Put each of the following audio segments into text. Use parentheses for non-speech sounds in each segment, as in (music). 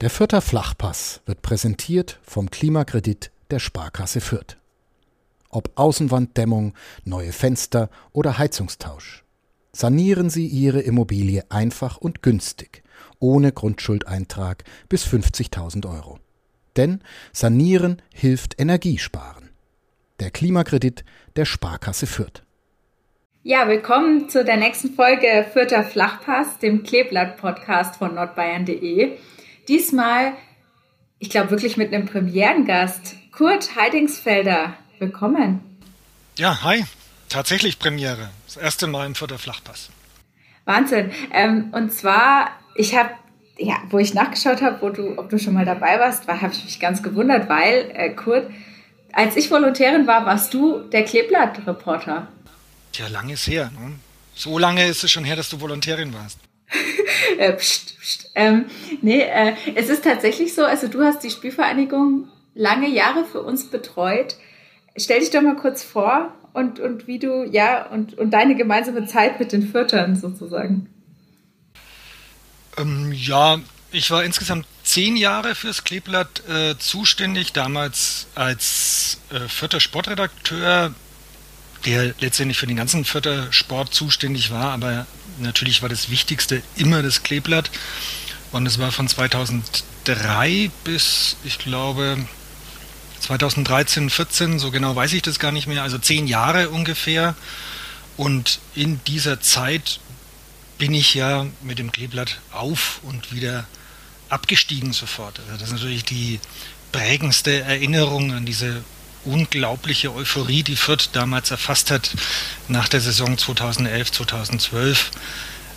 Der Fürther Flachpass wird präsentiert vom Klimakredit der Sparkasse Fürth. Ob Außenwanddämmung, neue Fenster oder Heizungstausch. Sanieren Sie Ihre Immobilie einfach und günstig, ohne Grundschuldeintrag bis 50.000 Euro. Denn Sanieren hilft Energiesparen. Der Klimakredit der Sparkasse Fürth. Ja, willkommen zu der nächsten Folge Fürther Flachpass, dem Kleeblatt-Podcast von nordbayern.de. Diesmal, ich glaube wirklich mit einem Premierengast, Kurt Heidingsfelder. Willkommen. Ja, hi. Tatsächlich Premiere. Das erste Mal im Vierter Flachpass. Wahnsinn. Ähm, und zwar, ich habe, ja, wo ich nachgeschaut habe, wo du, ob du schon mal dabei warst, war, habe ich mich ganz gewundert, weil, äh, Kurt, als ich Volontärin war, warst du der Kleeblatt-Reporter. Ja, lange ist her. Ne? So lange ist es schon her, dass du Volontärin warst. (laughs) äh, pst, pst. Ähm, nee, äh, es ist tatsächlich so, also du hast die Spielvereinigung lange Jahre für uns betreut. Stell dich doch mal kurz vor und, und wie du, ja, und, und deine gemeinsame Zeit mit den Viertern sozusagen. Ähm, ja, ich war insgesamt zehn Jahre fürs Kleeblatt äh, zuständig, damals als äh, vierter Sportredakteur, der letztendlich für den ganzen vierter Sport zuständig war, aber natürlich war das Wichtigste immer das Kleeblatt. Und es war von 2003 bis, ich glaube, 2013, 14, so genau weiß ich das gar nicht mehr, also zehn Jahre ungefähr. Und in dieser Zeit bin ich ja mit dem Kleeblatt auf und wieder abgestiegen sofort. Also das ist natürlich die prägendste Erinnerung an diese unglaubliche Euphorie, die Fürth damals erfasst hat nach der Saison 2011, 2012.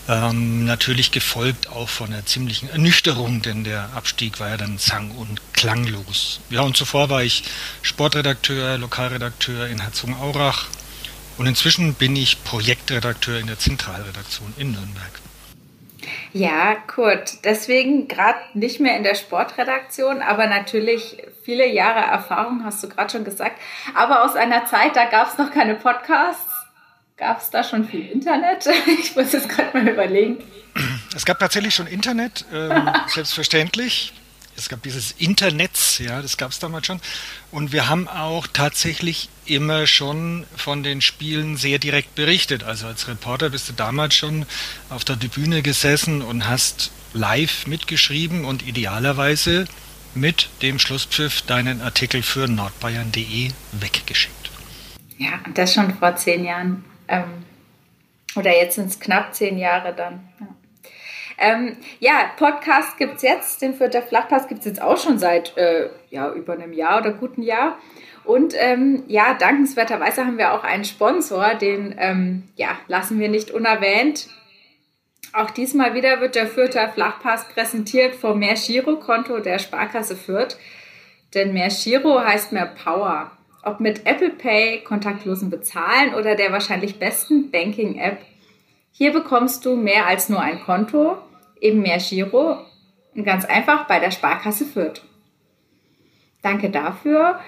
Ähm, natürlich gefolgt auch von einer ziemlichen Ernüchterung, denn der Abstieg war ja dann sang- und klanglos. Ja, und zuvor war ich Sportredakteur, Lokalredakteur in Herzogenaurach und inzwischen bin ich Projektredakteur in der Zentralredaktion in Nürnberg. Ja, Kurt, deswegen gerade nicht mehr in der Sportredaktion, aber natürlich viele Jahre Erfahrung, hast du gerade schon gesagt. Aber aus einer Zeit, da gab es noch keine Podcasts. Gab es da schon viel Internet? (laughs) Ich muss jetzt gerade mal überlegen. Es gab tatsächlich schon Internet, ähm, (laughs) selbstverständlich. Es gab dieses Internet, ja, das gab es damals schon. Und wir haben auch tatsächlich immer schon von den Spielen sehr direkt berichtet. Also als Reporter bist du damals schon auf der Tribüne gesessen und hast live mitgeschrieben und idealerweise mit dem Schlusspfiff deinen Artikel für nordbayern.de weggeschickt. Ja, und das schon vor zehn Jahren. Ähm, oder jetzt sind es knapp zehn Jahre dann. Ja. Ähm, ja, Podcast gibt es jetzt, den Fürther Flachpass gibt es jetzt auch schon seit äh, ja, über einem Jahr oder guten Jahr. Und ähm, ja, dankenswerterweise haben wir auch einen Sponsor, den ähm, ja, lassen wir nicht unerwähnt. Auch diesmal wieder wird der Fürther Flachpass präsentiert vom Mehr Giro-Konto der Sparkasse Fürth. Denn Mehr Giro heißt mehr Power. Ob mit Apple Pay, kontaktlosen Bezahlen oder der wahrscheinlich besten Banking-App hier bekommst du mehr als nur ein Konto, eben mehr Giro und ganz einfach bei der Sparkasse Fürth. Danke dafür.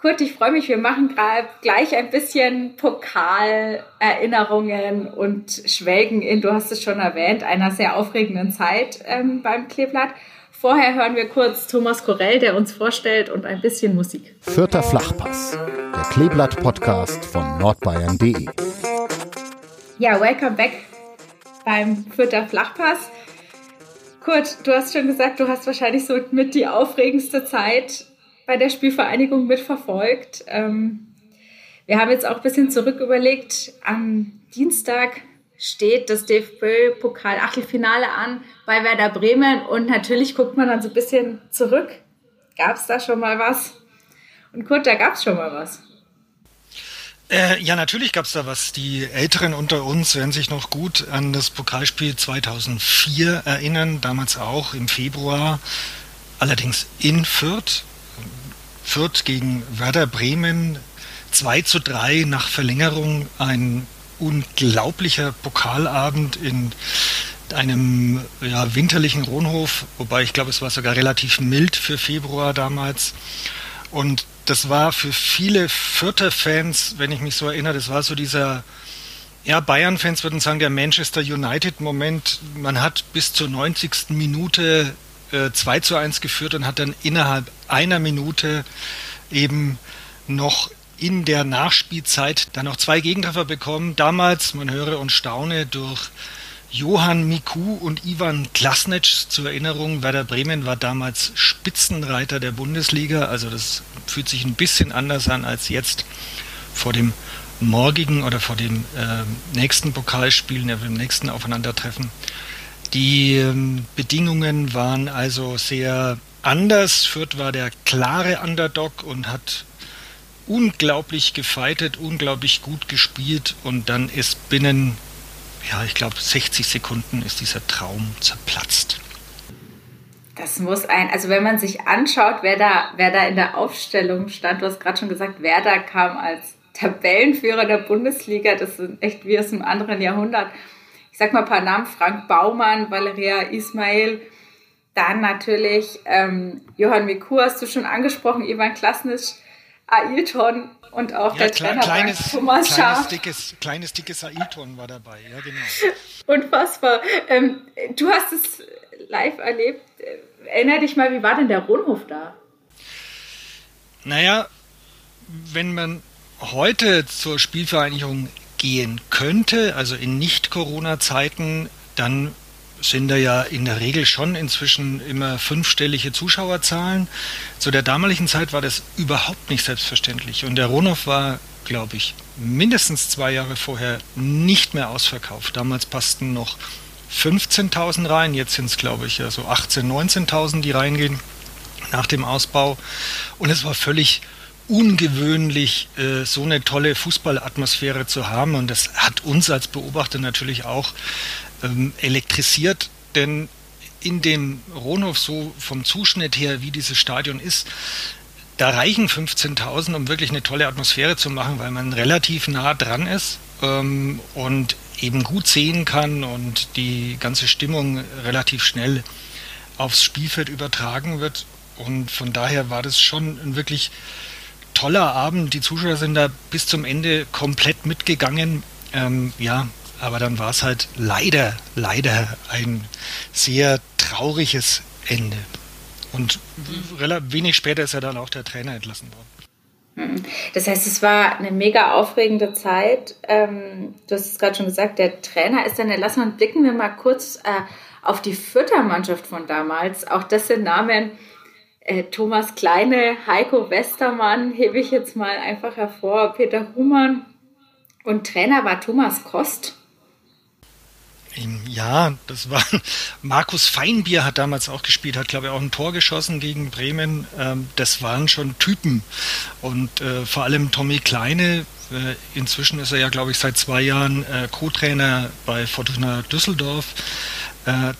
Kurt, ich freue mich, wir machen gerade gleich ein bisschen Pokalerinnerungen und schwelgen in, du hast es schon erwähnt, einer sehr aufregenden Zeit ähm, beim Kleeblatt. Vorher hören wir kurz Thomas Korell, der uns vorstellt und ein bisschen Musik. Vierter Flachpass, der Kleeblatt-Podcast von nordbayern.de. Ja, welcome back beim Fürther Flachpass. Kurt, du hast schon gesagt, du hast wahrscheinlich so mit die aufregendste Zeit bei der Spielvereinigung mitverfolgt. Ähm, wir haben jetzt auch ein bisschen zurück überlegt. Am Dienstag steht das DFB-Pokal-Achtelfinale an bei Werder Bremen und natürlich guckt man dann so ein bisschen zurück. Gab es da schon mal was? Und Kurt, da gab es schon mal was. Äh, ja, natürlich gab es da was. Die Älteren unter uns werden sich noch gut an das Pokalspiel 2004 erinnern, damals auch im Februar, allerdings in Fürth. Fürth gegen Werder Bremen 2 zu 3 nach Verlängerung, ein unglaublicher Pokalabend in einem ja, winterlichen Rohnhof, wobei ich glaube, es war sogar relativ mild für Februar damals. Und das war für viele Fürther-Fans, wenn ich mich so erinnere, das war so dieser, ja, Bayern-Fans würden sagen, der Manchester United-Moment. Man hat bis zur 90. Minute äh, 2 zu 1 geführt und hat dann innerhalb einer Minute eben noch in der Nachspielzeit dann noch zwei Gegentreffer bekommen. Damals, man höre und staune, durch Johann Miku und Ivan Klasnec zur Erinnerung. Werder Bremen war damals Spitzenreiter der Bundesliga. Also das fühlt sich ein bisschen anders an als jetzt vor dem morgigen oder vor dem äh, nächsten Pokalspiel, dem nächsten Aufeinandertreffen. Die ähm, Bedingungen waren also sehr anders. Fürth war der klare Underdog und hat unglaublich gefeitet, unglaublich gut gespielt und dann ist binnen, ja, ich glaube 60 Sekunden ist dieser Traum zerplatzt. Das muss ein, also wenn man sich anschaut, wer da, wer da in der Aufstellung stand, du hast gerade schon gesagt, wer da kam als Tabellenführer der Bundesliga, das sind echt wie aus einem anderen Jahrhundert. Sag mal ein paar Namen, Frank Baumann, Valeria Ismail, dann natürlich ähm, Johann Miku hast du schon angesprochen, Ivan Klasnic, Ailton und auch ja, der Trainer kleines, Thomas kleines, Schaaf. Dickes, kleines, dickes Ailton war dabei, ja genau. (laughs) Unfassbar. Ähm, du hast es live erlebt. Erinner dich mal, wie war denn der Rundhof da? Naja, wenn man heute zur Spielvereinigung gehen könnte, also in Nicht-Corona-Zeiten, dann sind da ja in der Regel schon inzwischen immer fünfstellige Zuschauerzahlen. Zu der damaligen Zeit war das überhaupt nicht selbstverständlich. Und der Ronov war, glaube ich, mindestens zwei Jahre vorher nicht mehr ausverkauft. Damals passten noch 15.000 rein, jetzt sind es, glaube ich, so 18.000, 19.000, die reingehen nach dem Ausbau. Und es war völlig ungewöhnlich, äh, so eine tolle Fußballatmosphäre zu haben. Und das hat uns als Beobachter natürlich auch ähm, elektrisiert, denn in dem Rohnhof so vom Zuschnitt her, wie dieses Stadion ist, da reichen 15.000, um wirklich eine tolle Atmosphäre zu machen, weil man relativ nah dran ist ähm, und eben gut sehen kann und die ganze Stimmung relativ schnell aufs Spielfeld übertragen wird. Und von daher war das schon ein wirklich toller Abend. Die Zuschauer sind da bis zum Ende komplett mitgegangen. Ähm, ja, aber dann war es halt leider, leider ein sehr trauriges Ende. Und wenig später ist ja dann auch der Trainer entlassen worden. Mhm. Das heißt, es war eine mega aufregende Zeit. Ähm, du hast es gerade schon gesagt, der Trainer ist dann entlassen. Und blicken wir mal kurz äh, auf die Füttermannschaft von damals. Auch das sind Namen, äh, Thomas Kleine, Heiko Westermann hebe ich jetzt mal einfach hervor, Peter Humann und Trainer war Thomas Kost. Ja, das war (laughs) Markus Feinbier hat damals auch gespielt, hat glaube ich auch ein Tor geschossen gegen Bremen. Ähm, das waren schon Typen und äh, vor allem Tommy Kleine. Äh, inzwischen ist er ja glaube ich seit zwei Jahren Co-Trainer bei Fortuna Düsseldorf.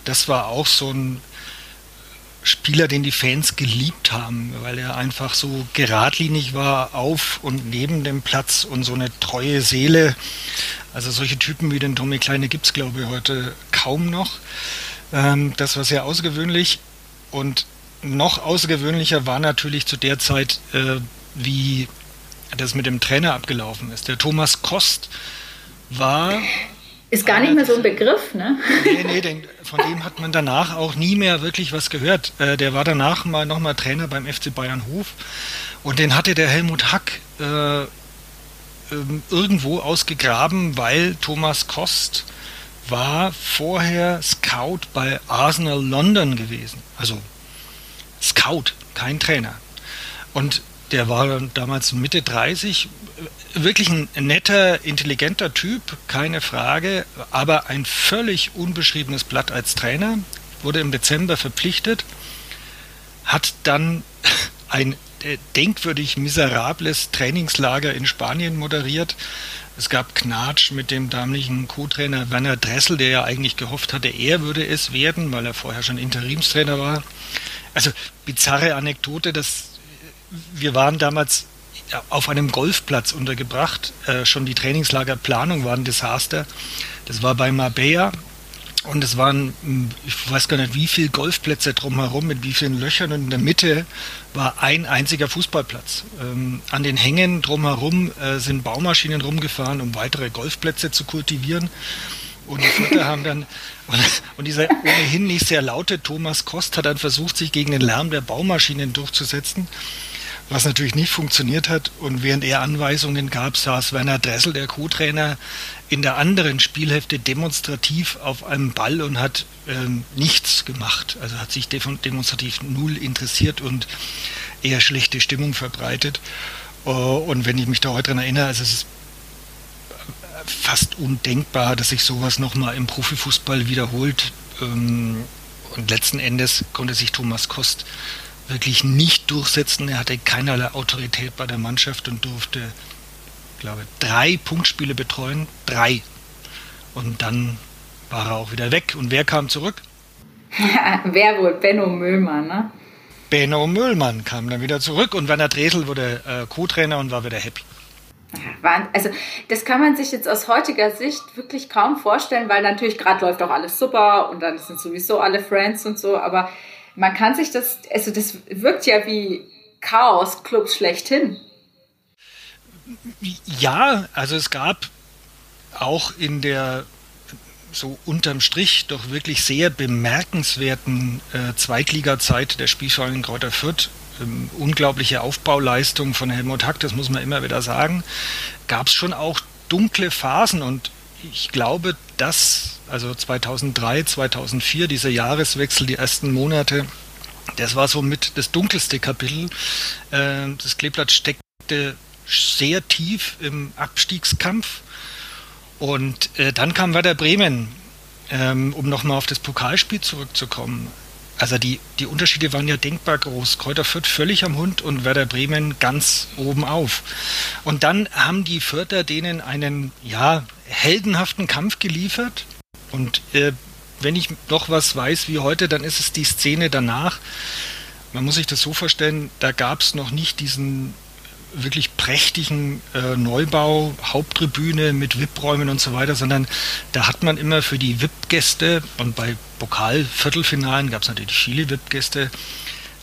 das war auch so ein Spieler, den die Fans geliebt haben, weil er einfach so geradlinig war auf und neben dem Platz und so eine treue Seele. Also solche Typen wie den Tommy Kleine gibt es, glaube ich, heute kaum noch. Ähm, das war sehr außergewöhnlich. Und noch außergewöhnlicher war natürlich zu der Zeit, äh, wie das mit dem Trainer abgelaufen ist. Der Thomas Kost war ist gar nicht mehr so ein Begriff, ne? Nee, nee, den, von dem hat man danach auch nie mehr wirklich was gehört. Äh, der war danach mal nochmal Trainer beim FC Bayern Hof und den hatte der Helmut Hack äh, ähm, irgendwo ausgegraben, weil Thomas Kost war vorher Scout bei Arsenal London gewesen. Also Scout, kein Trainer. Und der war damals Mitte 30, wirklich ein netter, intelligenter Typ, keine Frage, aber ein völlig unbeschriebenes Blatt als Trainer, wurde im Dezember verpflichtet, hat dann (laughs) ein äh, denkwürdig miserables Trainingslager in Spanien moderiert. Es gab Knatsch mit dem damaligen Co-Trainer Werner Dressel, der ja eigentlich gehofft hatte, er würde es werden, weil er vorher schon Interimstrainer war. Also bizarre Anekdote, dass wir waren damals auf einem Golfplatz untergebracht. Äh, schon die Trainingslagerplanung war ein Desaster. Das war bei Marbella und es waren, hm, ich weiß gar nicht, wie viele Golfplätze drumherum, mit wie vielen Löchern. Und in der Mitte war ein einziger Fußballplatz. Ähm, an den Hängen drumherum äh, sind Baumaschinen rumgefahren, um weitere Golfplätze zu kultivieren. Und die Vierter haben dann, und, und, dieser ohnehin nicht sehr laute Thomas Kost hat dann versucht, sich gegen den Lärm der Baumaschinen durchzusetzen, was natürlich nicht funktioniert hat. Und während er Anweisungen gab, saß Werner Dressel, der Co-Trainer, in der anderen Spielhälfte demonstrativ auf einem Ball und hat ähm, nichts gemacht. Also hat sich demonstrativ null interessiert und eher schlechte Stimmung verbreitet. Uh, und wenn ich mich da heute dran erinnere, also es ist fast undenkbar, dass sich sowas nochmal im Profifußball wiederholt. Ähm, und letzten Endes konnte sich Thomas Kost wirklich nicht durchsetzen. Er hatte keinerlei Autorität bei der Mannschaft und durfte, glaube drei Punktspiele betreuen. Drei. Und dann war er auch wieder weg. Und wer kam zurück? (laughs) wer wohl? Benno Müllmann, ne? Benno Müllmann kam dann wieder zurück und Werner Dresel wurde äh, Co-Trainer und war wieder happy. Also das kann man sich jetzt aus heutiger Sicht wirklich kaum vorstellen, weil natürlich gerade läuft auch alles super und dann sind sowieso alle Friends und so, aber man kann sich das, also das wirkt ja wie Chaos-Clubs schlechthin. Ja, also es gab auch in der so unterm Strich doch wirklich sehr bemerkenswerten äh, Zweitliga-Zeit der Spielverein Kräuter Fürth ähm, unglaubliche Aufbauleistung von Helmut Hack, das muss man immer wieder sagen, gab es schon auch dunkle Phasen und ich glaube, dass also 2003, 2004, dieser Jahreswechsel, die ersten Monate, das war so mit das dunkelste Kapitel. Äh, das Kleeblatt steckte sehr tief im Abstiegskampf. Und äh, dann kam Werder Bremen, ähm, um nochmal auf das Pokalspiel zurückzukommen. Also die, die Unterschiede waren ja denkbar groß. Kräuter Fürth völlig am Hund und Werder Bremen ganz oben auf. Und dann haben die Fürther denen einen, ja, heldenhaften Kampf geliefert. Und äh, wenn ich noch was weiß wie heute, dann ist es die Szene danach. Man muss sich das so vorstellen, da gab es noch nicht diesen wirklich prächtigen äh, Neubau, Haupttribüne mit VIP-Räumen und so weiter, sondern da hat man immer für die VIP-Gäste und bei Pokal-Viertelfinalen gab es natürlich viele VIP-Gäste,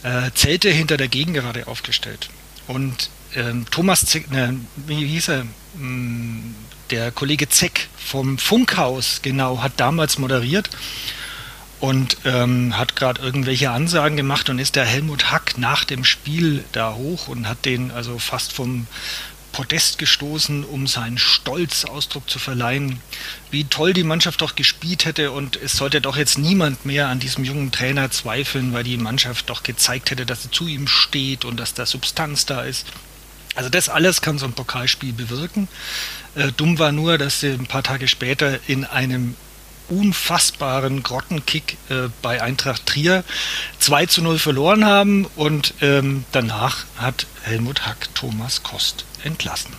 äh, Zelte hinter der Gegengerade aufgestellt. Und ähm, Thomas, Zeck, ne, wie hieß er, hm, der Kollege Zeck vom Funkhaus, genau, hat damals moderiert und ähm, hat gerade irgendwelche Ansagen gemacht und ist der Helmut Hack nach dem Spiel da hoch und hat den also fast vom Podest gestoßen, um seinen Stolz Ausdruck zu verleihen, wie toll die Mannschaft doch gespielt hätte und es sollte doch jetzt niemand mehr an diesem jungen Trainer zweifeln, weil die Mannschaft doch gezeigt hätte, dass sie zu ihm steht und dass da Substanz da ist. Also das alles kann so ein Pokalspiel bewirken. Äh, dumm war nur, dass sie ein paar Tage später in einem unfassbaren Grottenkick äh, bei Eintracht Trier 2 zu 0 verloren haben und ähm, danach hat Helmut Hack Thomas Kost entlassen.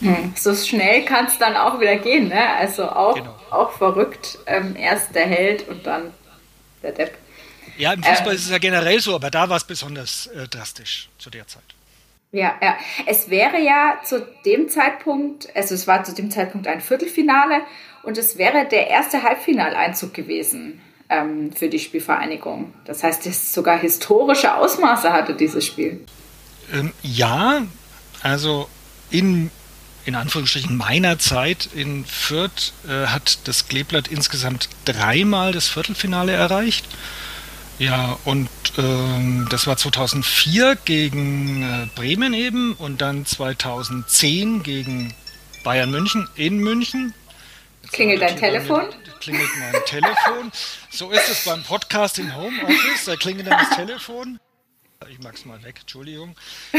Hm, so schnell kann es dann auch wieder gehen, ne? Also auch, genau. auch verrückt. Ähm, erst der Held und dann der Depp. Ja, im Fußball ähm, ist es ja generell so, aber da war es besonders äh, drastisch zu der Zeit. Ja, ja. Es wäre ja zu dem Zeitpunkt, also es war zu dem Zeitpunkt ein Viertelfinale und es wäre der erste Halbfinaleinzug gewesen ähm, für die Spielvereinigung. Das heißt, es sogar historische Ausmaße hatte dieses Spiel. Ähm, ja, also in, in Anführungsstrichen meiner Zeit in Fürth äh, hat das Kleeblatt insgesamt dreimal das Viertelfinale erreicht. Ja, und ähm, das war 2004 gegen äh, Bremen eben und dann 2010 gegen Bayern München in München. Jetzt klingelt dein Telefon? klingelt mein (laughs) Telefon. So ist es beim Podcast im Homeoffice, da klingelt dann das Telefon. Ich mag's mal weg, Entschuldigung. So,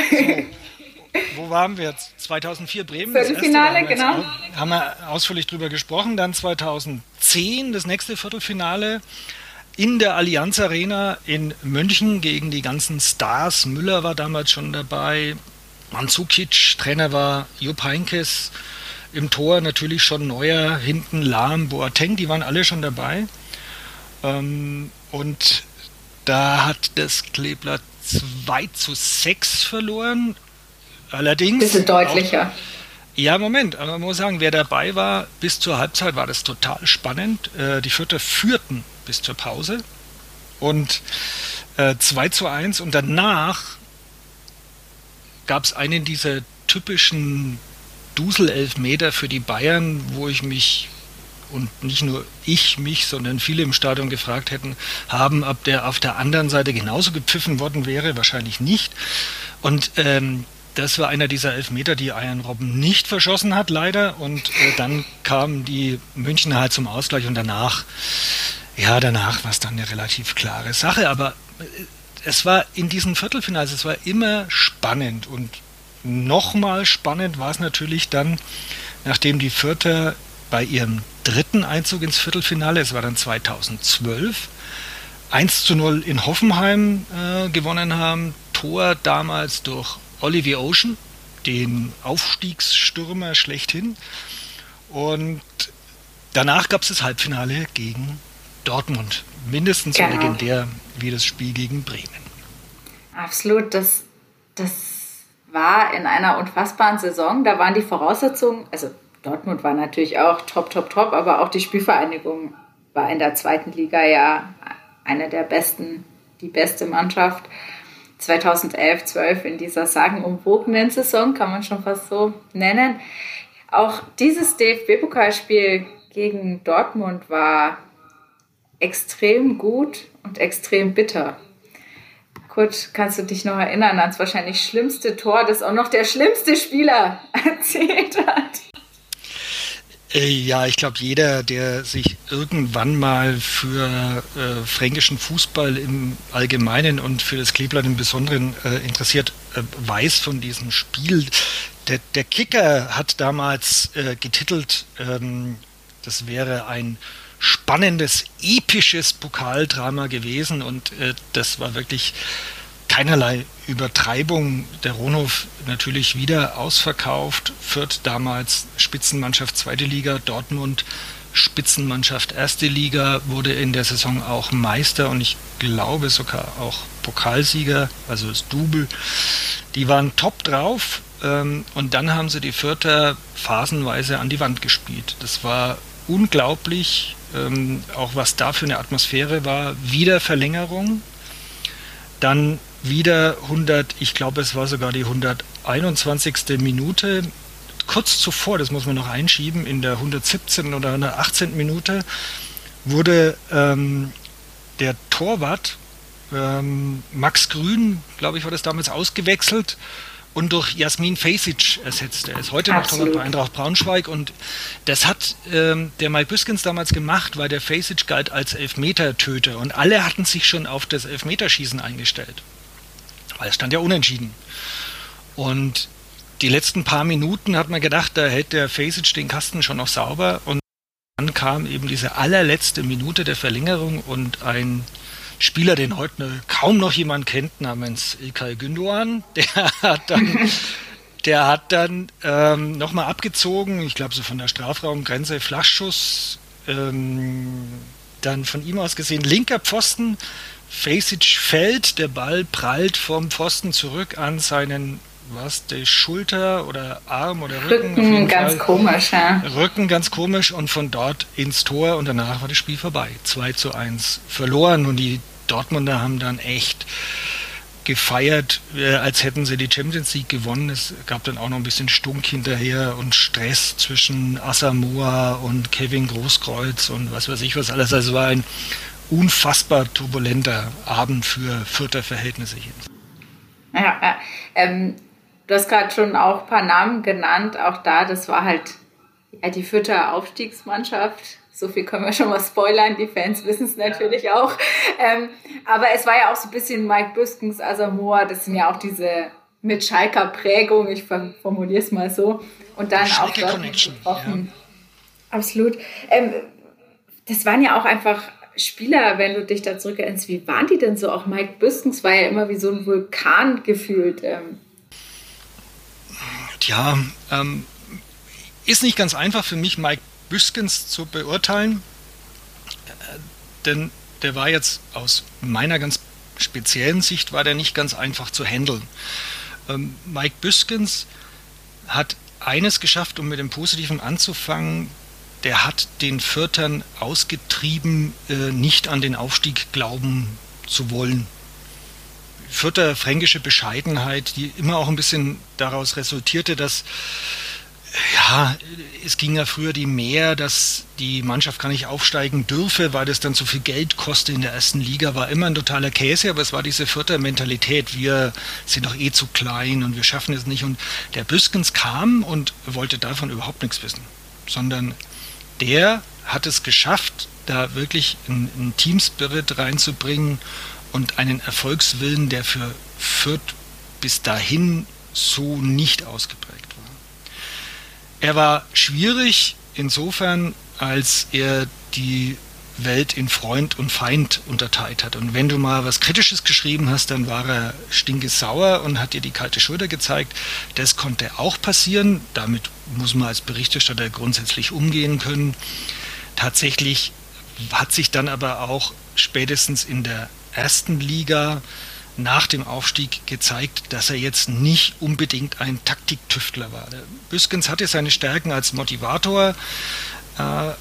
wo waren wir jetzt? 2004 Bremen. Viertelfinale, haben genau. Haben wir ausführlich drüber gesprochen. Dann 2010 das nächste Viertelfinale in der Allianz Arena in München gegen die ganzen Stars. Müller war damals schon dabei, Mandzukic, Trainer war Jupp Heinkes, im Tor natürlich schon Neuer, hinten Lahm, Boateng, die waren alle schon dabei. Ähm, und da hat das Kleeblatt 2 zu 6 verloren. Allerdings. Bisschen deutlicher. Auch, ja, Moment, aber man muss sagen, wer dabei war, bis zur Halbzeit war das total spannend. Äh, die Vierter führten bis zur Pause und äh, 2 zu 1 und danach gab es einen dieser typischen Dusel-Elfmeter für die Bayern, wo ich mich und nicht nur ich mich, sondern viele im Stadion gefragt hätten, haben, ob der auf der anderen Seite genauso gepfiffen worden wäre, wahrscheinlich nicht. Und ähm, das war einer dieser Elfmeter, die Ian Robben nicht verschossen hat, leider. Und äh, dann kamen die Münchner halt zum Ausgleich und danach, ja, danach war es dann eine relativ klare Sache. Aber äh, es war in diesen Viertelfinals, es war immer spannend. Und nochmal spannend war es natürlich dann, nachdem die Vierter bei ihrem dritten Einzug ins Viertelfinale, es war dann 2012, 1 zu 0 in Hoffenheim äh, gewonnen haben. Tor damals durch Olivier Ocean, den Aufstiegsstürmer schlechthin. Und danach gab es das Halbfinale gegen Dortmund. Mindestens genau. so legendär wie das Spiel gegen Bremen. Absolut, das, das war in einer unfassbaren Saison. Da waren die Voraussetzungen, also Dortmund war natürlich auch top, top, top, aber auch die Spielvereinigung war in der zweiten Liga ja eine der besten, die beste Mannschaft. 2011, 12 in dieser sagenumwogenen Saison, kann man schon fast so nennen. Auch dieses DFB-Pokalspiel gegen Dortmund war extrem gut und extrem bitter. Kurt, kannst du dich noch erinnern ans wahrscheinlich schlimmste Tor, das auch noch der schlimmste Spieler (laughs) erzählt hat? Äh, ja, ich glaube, jeder, der sich irgendwann mal für äh, fränkischen Fußball im Allgemeinen und für das Kleeblatt im Besonderen äh, interessiert, äh, weiß von diesem Spiel. Der, der Kicker hat damals äh, getitelt, ähm, das wäre ein spannendes, episches Pokaldrama gewesen und äh, das war wirklich keinerlei Übertreibung. Der Ronhof natürlich wieder ausverkauft, Fürth damals Spitzenmannschaft zweite Liga, Dortmund Spitzenmannschaft erste Liga, wurde in der Saison auch Meister und ich glaube sogar auch Pokalsieger, also das Double. Die waren top drauf ähm, und dann haben sie die Fürther phasenweise an die Wand gespielt. Das war unglaublich, ähm, auch was da für eine Atmosphäre war. Wieder Verlängerung, dann wieder 100, ich glaube es war sogar die 121. Minute, kurz zuvor, das muss man noch einschieben, in der 117. oder 118. Minute wurde ähm, der Torwart ähm, Max Grün, glaube ich, war das damals ausgewechselt und durch Jasmin Fesic ersetzt. Er ist heute noch Torwart bei Eintracht Braunschweig und das hat ähm, der Mike Büskens damals gemacht, weil der Fesic galt als Elfmeter-Töter und alle hatten sich schon auf das Elfmeterschießen eingestellt. Weil es stand ja unentschieden. Und die letzten paar Minuten hat man gedacht, da hält der Fasic den Kasten schon noch sauber. Und dann kam eben diese allerletzte Minute der Verlängerung und ein Spieler, den heute kaum noch jemand kennt, namens Ilkay Gündoğan, (laughs) der hat dann, der hat dann ähm, nochmal abgezogen, ich glaube so von der Strafraumgrenze, Flachschuss, ähm, dann von ihm aus gesehen linker Pfosten, Fasic fällt, der Ball prallt vom Pfosten zurück an seinen was, die Schulter oder Arm oder Rücken. Rücken ganz Fall. komisch, ja. Rücken ganz komisch und von dort ins Tor und danach war das Spiel vorbei. 2 zu 1 verloren und die Dortmunder haben dann echt gefeiert, äh, als hätten sie die Champions League gewonnen. Es gab dann auch noch ein bisschen Stunk hinterher und Stress zwischen Asamoah und Kevin Großkreuz und was weiß ich was alles. Also es war ein unfassbar turbulenter Abend für Fürther Verhältnisse. Ja. Ähm, du hast gerade schon auch ein paar Namen genannt. Auch da, das war halt ja, die Fürther Aufstiegsmannschaft. So viel können wir schon mal spoilern. Die Fans wissen es natürlich ja. auch. Ähm, aber es war ja auch so ein bisschen Mike Büskens, Asamoah. Das sind ja auch diese mit Schalker Prägung. Ich formuliere es mal so. Und dann auch dort getroffen. Ja. Absolut. Ähm, das waren ja auch einfach Spieler, wenn du dich da zurückerinnerst, wie waren die denn so? Auch Mike Büskens war ja immer wie so ein Vulkan gefühlt. Ähm. Tja, ähm, ist nicht ganz einfach für mich, Mike Büskens zu beurteilen, äh, denn der war jetzt aus meiner ganz speziellen Sicht, war der nicht ganz einfach zu handeln. Ähm, Mike Büskens hat eines geschafft, um mit dem Positiven anzufangen, der hat den Fürtern ausgetrieben, äh, nicht an den Aufstieg glauben zu wollen. Fürther fränkische Bescheidenheit, die immer auch ein bisschen daraus resultierte, dass Ja, es ging ja früher die mehr, dass die Mannschaft gar nicht aufsteigen dürfe, weil das dann so viel Geld kostet in der ersten Liga. War immer ein totaler Käse, aber es war diese vierte Mentalität. Wir sind doch eh zu klein und wir schaffen es nicht. Und der Büskens kam und wollte davon überhaupt nichts wissen, sondern der hat es geschafft, da wirklich einen, einen Teamspirit reinzubringen und einen Erfolgswillen, der für Fürth bis dahin so nicht ausgeprägt war. Er war schwierig insofern, als er die Welt in Freund und Feind unterteilt hat. Und wenn du mal was Kritisches geschrieben hast, dann war er stinkesauer und hat dir die kalte Schulter gezeigt. Das konnte auch passieren. Damit muss man als Berichterstatter grundsätzlich umgehen können. Tatsächlich hat sich dann aber auch spätestens in der ersten Liga nach dem Aufstieg gezeigt, dass er jetzt nicht unbedingt ein Taktiktüftler war. Büskens hatte seine Stärken als Motivator äh,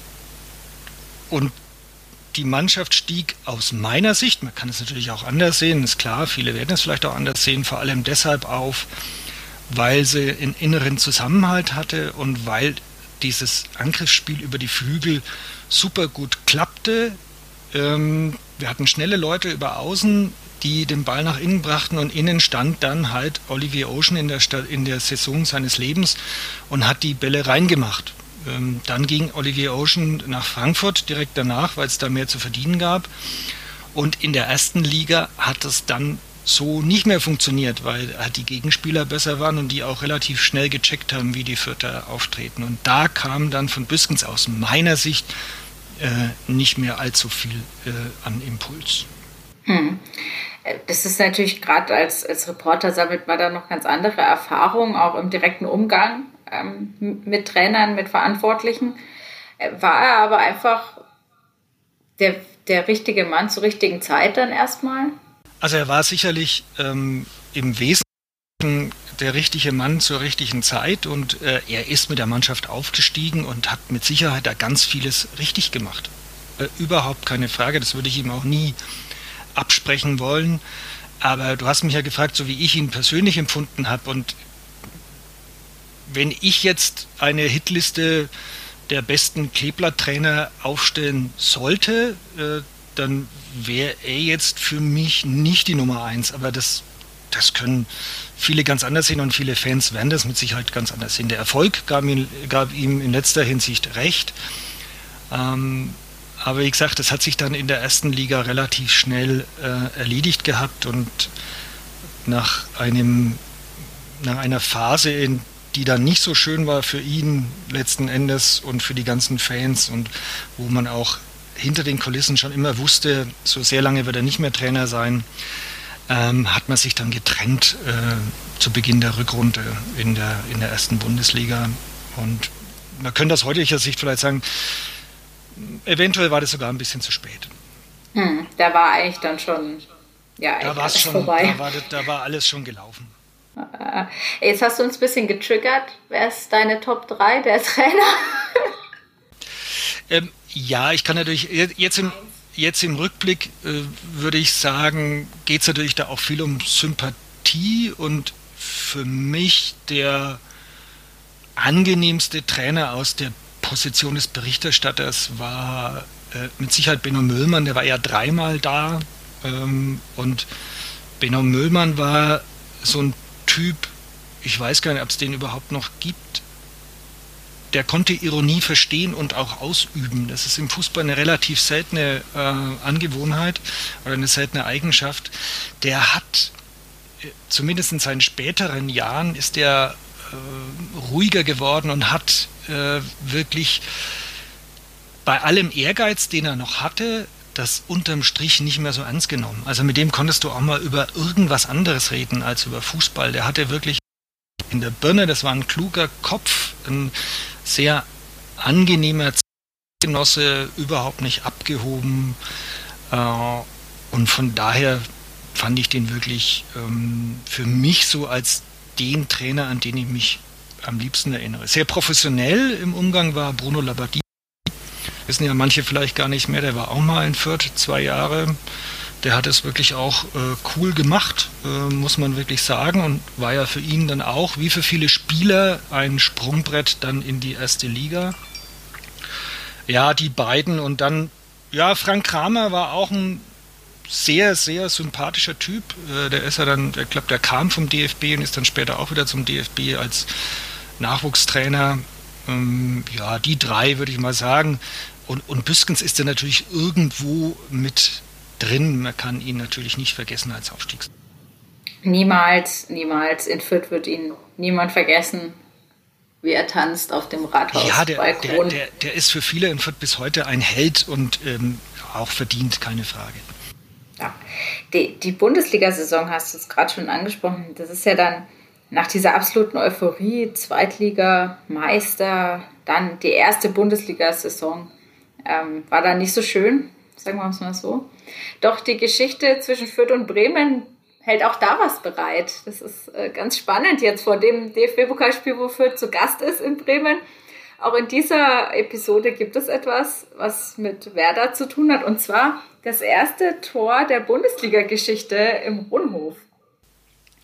und die Mannschaft stieg aus meiner Sicht, man kann es natürlich auch anders sehen, ist klar, viele werden es vielleicht auch anders sehen, vor allem deshalb auf, weil sie einen inneren Zusammenhalt hatte und weil dieses Angriffsspiel über die Flügel super gut klappte. Ähm, wir hatten schnelle Leute über Außen, die den Ball nach innen brachten und innen stand dann halt Olivier Ocean in der, in der Saison seines Lebens und hat die Bälle reingemacht. Ähm, dann ging Olivier Ocean nach Frankfurt direkt danach, weil es da mehr zu verdienen gab. Und in der ersten Liga hat es dann so nicht mehr funktioniert, weil halt die Gegenspieler besser waren und die auch relativ schnell gecheckt haben, wie die Vierter auftreten. Und da kam dann von Büskens aus meiner Sicht äh, nicht mehr allzu viel äh, an Impuls. Hm. Das ist natürlich gerade als, als Reporter sammelt man da noch ganz andere Erfahrungen, auch im direkten Umgang ähm, mit Trainern, mit Verantwortlichen. Äh, war er aber einfach der, der richtige Mann zur richtigen Zeit dann erstmal? Also er war sicherlich ähm, im Wesentlichen der richtige Mann zur richtigen Zeit und äh, er ist mit der Mannschaft aufgestiegen und hat mit Sicherheit da ganz vieles richtig gemacht. Äh, überhaupt keine Frage, das würde ich ihm auch nie absprechen wollen. Aber du hast mich ja gefragt, so wie ich ihn persönlich empfunden habe und wenn ich jetzt eine Hitliste der besten Kleeblatt-Trainer aufstellen sollte, äh, dann wäre er jetzt für mich nicht die Nummer eins. Aber das, das können viele ganz anders sehen und viele Fans werden das mit Sicherheit ganz anders sehen. Der Erfolg gab ihm, gab ihm in letzter Hinsicht recht. Ähm, aber wie gesagt, das hat sich dann in der ersten Liga relativ schnell äh, erledigt gehabt und nach einem nach einer Phase, in die dann nicht so schön war für ihn letzten Endes und für die ganzen Fans und wo man auch hinter den Kulissen schon immer wusste, so sehr lange wird er nicht mehr Trainer sein, ähm, hat man sich dann getrennt äh, zu Beginn der Rückrunde in der, in der ersten Bundesliga. Und man könnte aus heutiger Sicht vielleicht sagen, eventuell war das sogar ein bisschen zu spät. Hm, da war eigentlich dann schon, ja, da war schon, vorbei. Da war, da war alles schon gelaufen. Äh, jetzt hast du uns ein bisschen getriggert. Wer ist deine Top 3 der Trainer? ähm, ja, ich kann natürlich jetzt im, jetzt im Rückblick äh, würde ich sagen, geht es natürlich da auch viel um Sympathie und für mich der angenehmste Trainer aus der Position des Berichterstatters war äh, mit Sicherheit Benno Müllmann, der war ja dreimal da ähm, und Benno Müllmann war so ein Typ, ich weiß gar nicht, ob es den überhaupt noch gibt, der konnte Ironie verstehen und auch ausüben. Das ist im Fußball eine relativ seltene äh, Angewohnheit oder eine seltene Eigenschaft. Der hat, äh, zumindest in seinen späteren Jahren, ist der äh, ruhiger geworden und hat äh, wirklich bei allem Ehrgeiz, den er noch hatte, das unterm Strich nicht mehr so ernst genommen. Also mit dem konntest du auch mal über irgendwas anderes reden als über Fußball. Der hatte wirklich in der Birne, das war ein kluger Kopf, ein sehr angenehmer Genosse, überhaupt nicht abgehoben. Äh, und von daher fand ich den wirklich ähm, für mich so als den Trainer, an den ich mich am liebsten erinnere. Sehr professionell im Umgang war Bruno Labbadia wissen ja manche vielleicht gar nicht mehr, der war auch mal in Fürth, zwei Jahre, der hat es wirklich auch äh, cool gemacht, äh, muss man wirklich sagen. Und war ja für ihn dann auch, wie für viele Spieler, ein Sprungbrett dann in die erste Liga. Ja, die beiden und dann, ja, Frank Kramer war auch ein sehr, sehr sympathischer Typ. Äh, der ist ja dann, ich glaube, der kam vom DFB und ist dann später auch wieder zum DFB als Nachwuchstrainer. Ähm, ja, die drei würde ich mal sagen. Und, und Büskens ist dann natürlich irgendwo mit drin. Man kann ihn natürlich nicht vergessen als Aufstiegs. Niemals, niemals. In Fürth wird ihn niemand vergessen, wie er tanzt auf dem Rathaus. Ja, der, der, der, der, ist für viele in Fürth bis heute ein Held und ähm, auch verdient, keine Frage. Ja, die, die Bundesliga-Saison hast du es gerade schon angesprochen. Das ist ja dann nach dieser absoluten Euphorie, Zweitliga, Meister, dann die erste Bundesliga-Saison. Ähm, war da nicht so schön, sagen wir es mal so. Doch die Geschichte zwischen Fürth und Bremen hält auch da was bereit. Das ist äh, ganz spannend jetzt vor dem DFB-Pokalspiel, wo Fürth zu Gast ist in Bremen. Auch in dieser Episode gibt es etwas, was mit Werder zu tun hat. Und zwar das erste Tor der Bundesliga-Geschichte im Rundhof.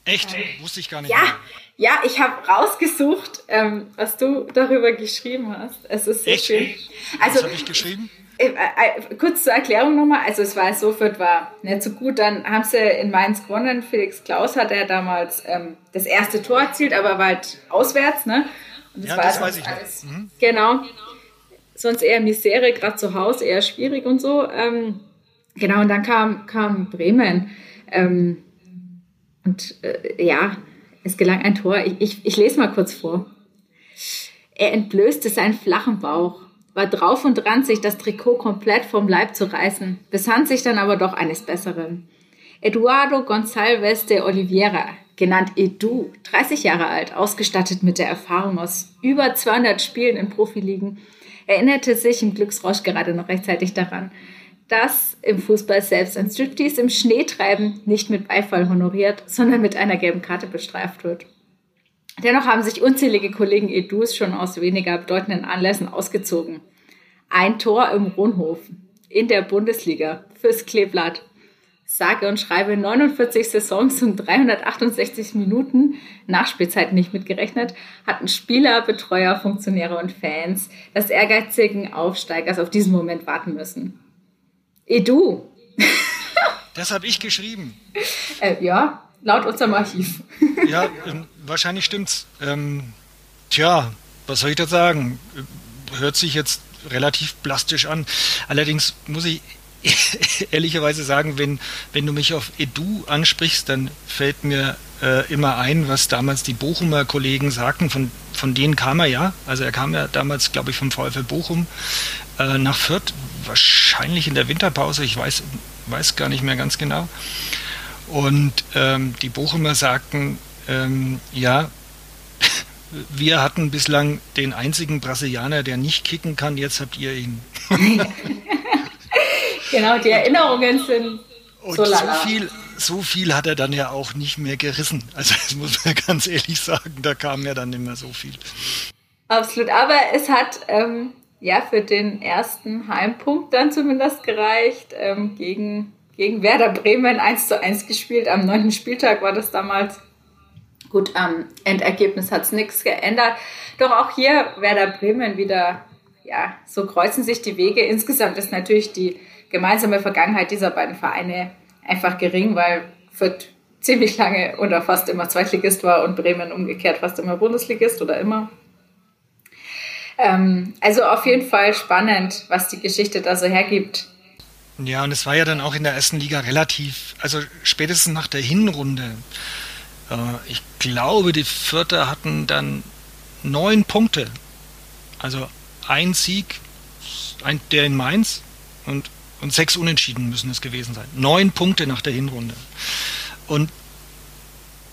Echt? Wusste ich gar nicht. Ja, mehr. ja ich habe rausgesucht, ähm, was du darüber geschrieben hast. Es ist so Echt? schön. Also, was habe ich geschrieben? Äh, äh, kurz zur Erklärung nochmal. Also es war so, Fürth war nicht so gut. Dann haben sie in Mainz gewonnen. Felix Klaus hat ja damals ähm, das erste Tor erzielt, aber war halt auswärts. Ne? Und das ja, war das weiß ich alles, mhm. Genau. Sonst eher Misere, gerade zu Hause eher schwierig und so. Ähm, genau, und dann kam, kam Bremen. Ähm, und äh, ja, es gelang ein Tor. Ich, ich, ich lese mal kurz vor. Er entblößte seinen flachen Bauch, war drauf und dran, sich das Trikot komplett vom Leib zu reißen, besann sich dann aber doch eines Besseren. Eduardo Gonçalves de Oliveira, genannt Edu, 30 Jahre alt, ausgestattet mit der Erfahrung aus über 200 Spielen in Profiligen, erinnerte sich im Glücksrausch gerade noch rechtzeitig daran, dass im Fußball selbst ein Striptease im Schneetreiben nicht mit Beifall honoriert, sondern mit einer gelben Karte bestreift wird. Dennoch haben sich unzählige Kollegen Edus schon aus weniger bedeutenden Anlässen ausgezogen. Ein Tor im Rundhof in der Bundesliga fürs Kleeblatt. Sage und schreibe 49 Saisons und 368 Minuten, Nachspielzeit nicht mitgerechnet, hatten Spieler, Betreuer, Funktionäre und Fans des ehrgeizigen Aufsteigers auf diesen Moment warten müssen. Edu. Das habe ich geschrieben. Äh, ja, laut unserem Archiv. (laughs) ja, ähm, wahrscheinlich stimmt's. Ähm, tja, was soll ich da sagen? Hört sich jetzt relativ plastisch an. Allerdings muss ich (laughs) ehrlicherweise sagen, wenn, wenn du mich auf Edu ansprichst, dann fällt mir äh, immer ein, was damals die Bochumer Kollegen sagten. Von, von denen kam er ja. Also er kam ja damals, glaube ich, vom VfL Bochum äh, nach Fürth, wahrscheinlich in der Winterpause, ich weiß, weiß gar nicht mehr ganz genau. Und ähm, die Bochumer sagten, ähm, ja, (laughs) wir hatten bislang den einzigen Brasilianer, der nicht kicken kann, jetzt habt ihr ihn. (laughs) genau, die Erinnerungen sind und so, so, viel, so viel hat er dann ja auch nicht mehr gerissen. Also das muss man (laughs) ganz ehrlich sagen, da kam ja dann nicht mehr so viel. Absolut, aber es hat ähm, ja für den ersten Heimpunkt dann zumindest gereicht. Ähm, gegen, gegen Werder Bremen 1 zu 1 gespielt. Am neunten Spieltag war das damals. Gut, am Endergebnis hat es nichts geändert. Doch auch hier Werder Bremen wieder, ja, so kreuzen sich die Wege. Insgesamt ist natürlich die gemeinsame Vergangenheit dieser beiden Vereine einfach gering, weil Fürth ziemlich lange oder fast immer Zweitligist war und Bremen umgekehrt fast immer Bundesligist oder immer. Ähm, also auf jeden Fall spannend, was die Geschichte da so hergibt. Ja, und es war ja dann auch in der ersten Liga relativ, also spätestens nach der Hinrunde. Äh, ich glaube, die Vierter hatten dann neun Punkte. Also ein Sieg, ein, der in Mainz und und sechs Unentschieden müssen es gewesen sein. Neun Punkte nach der Hinrunde. Und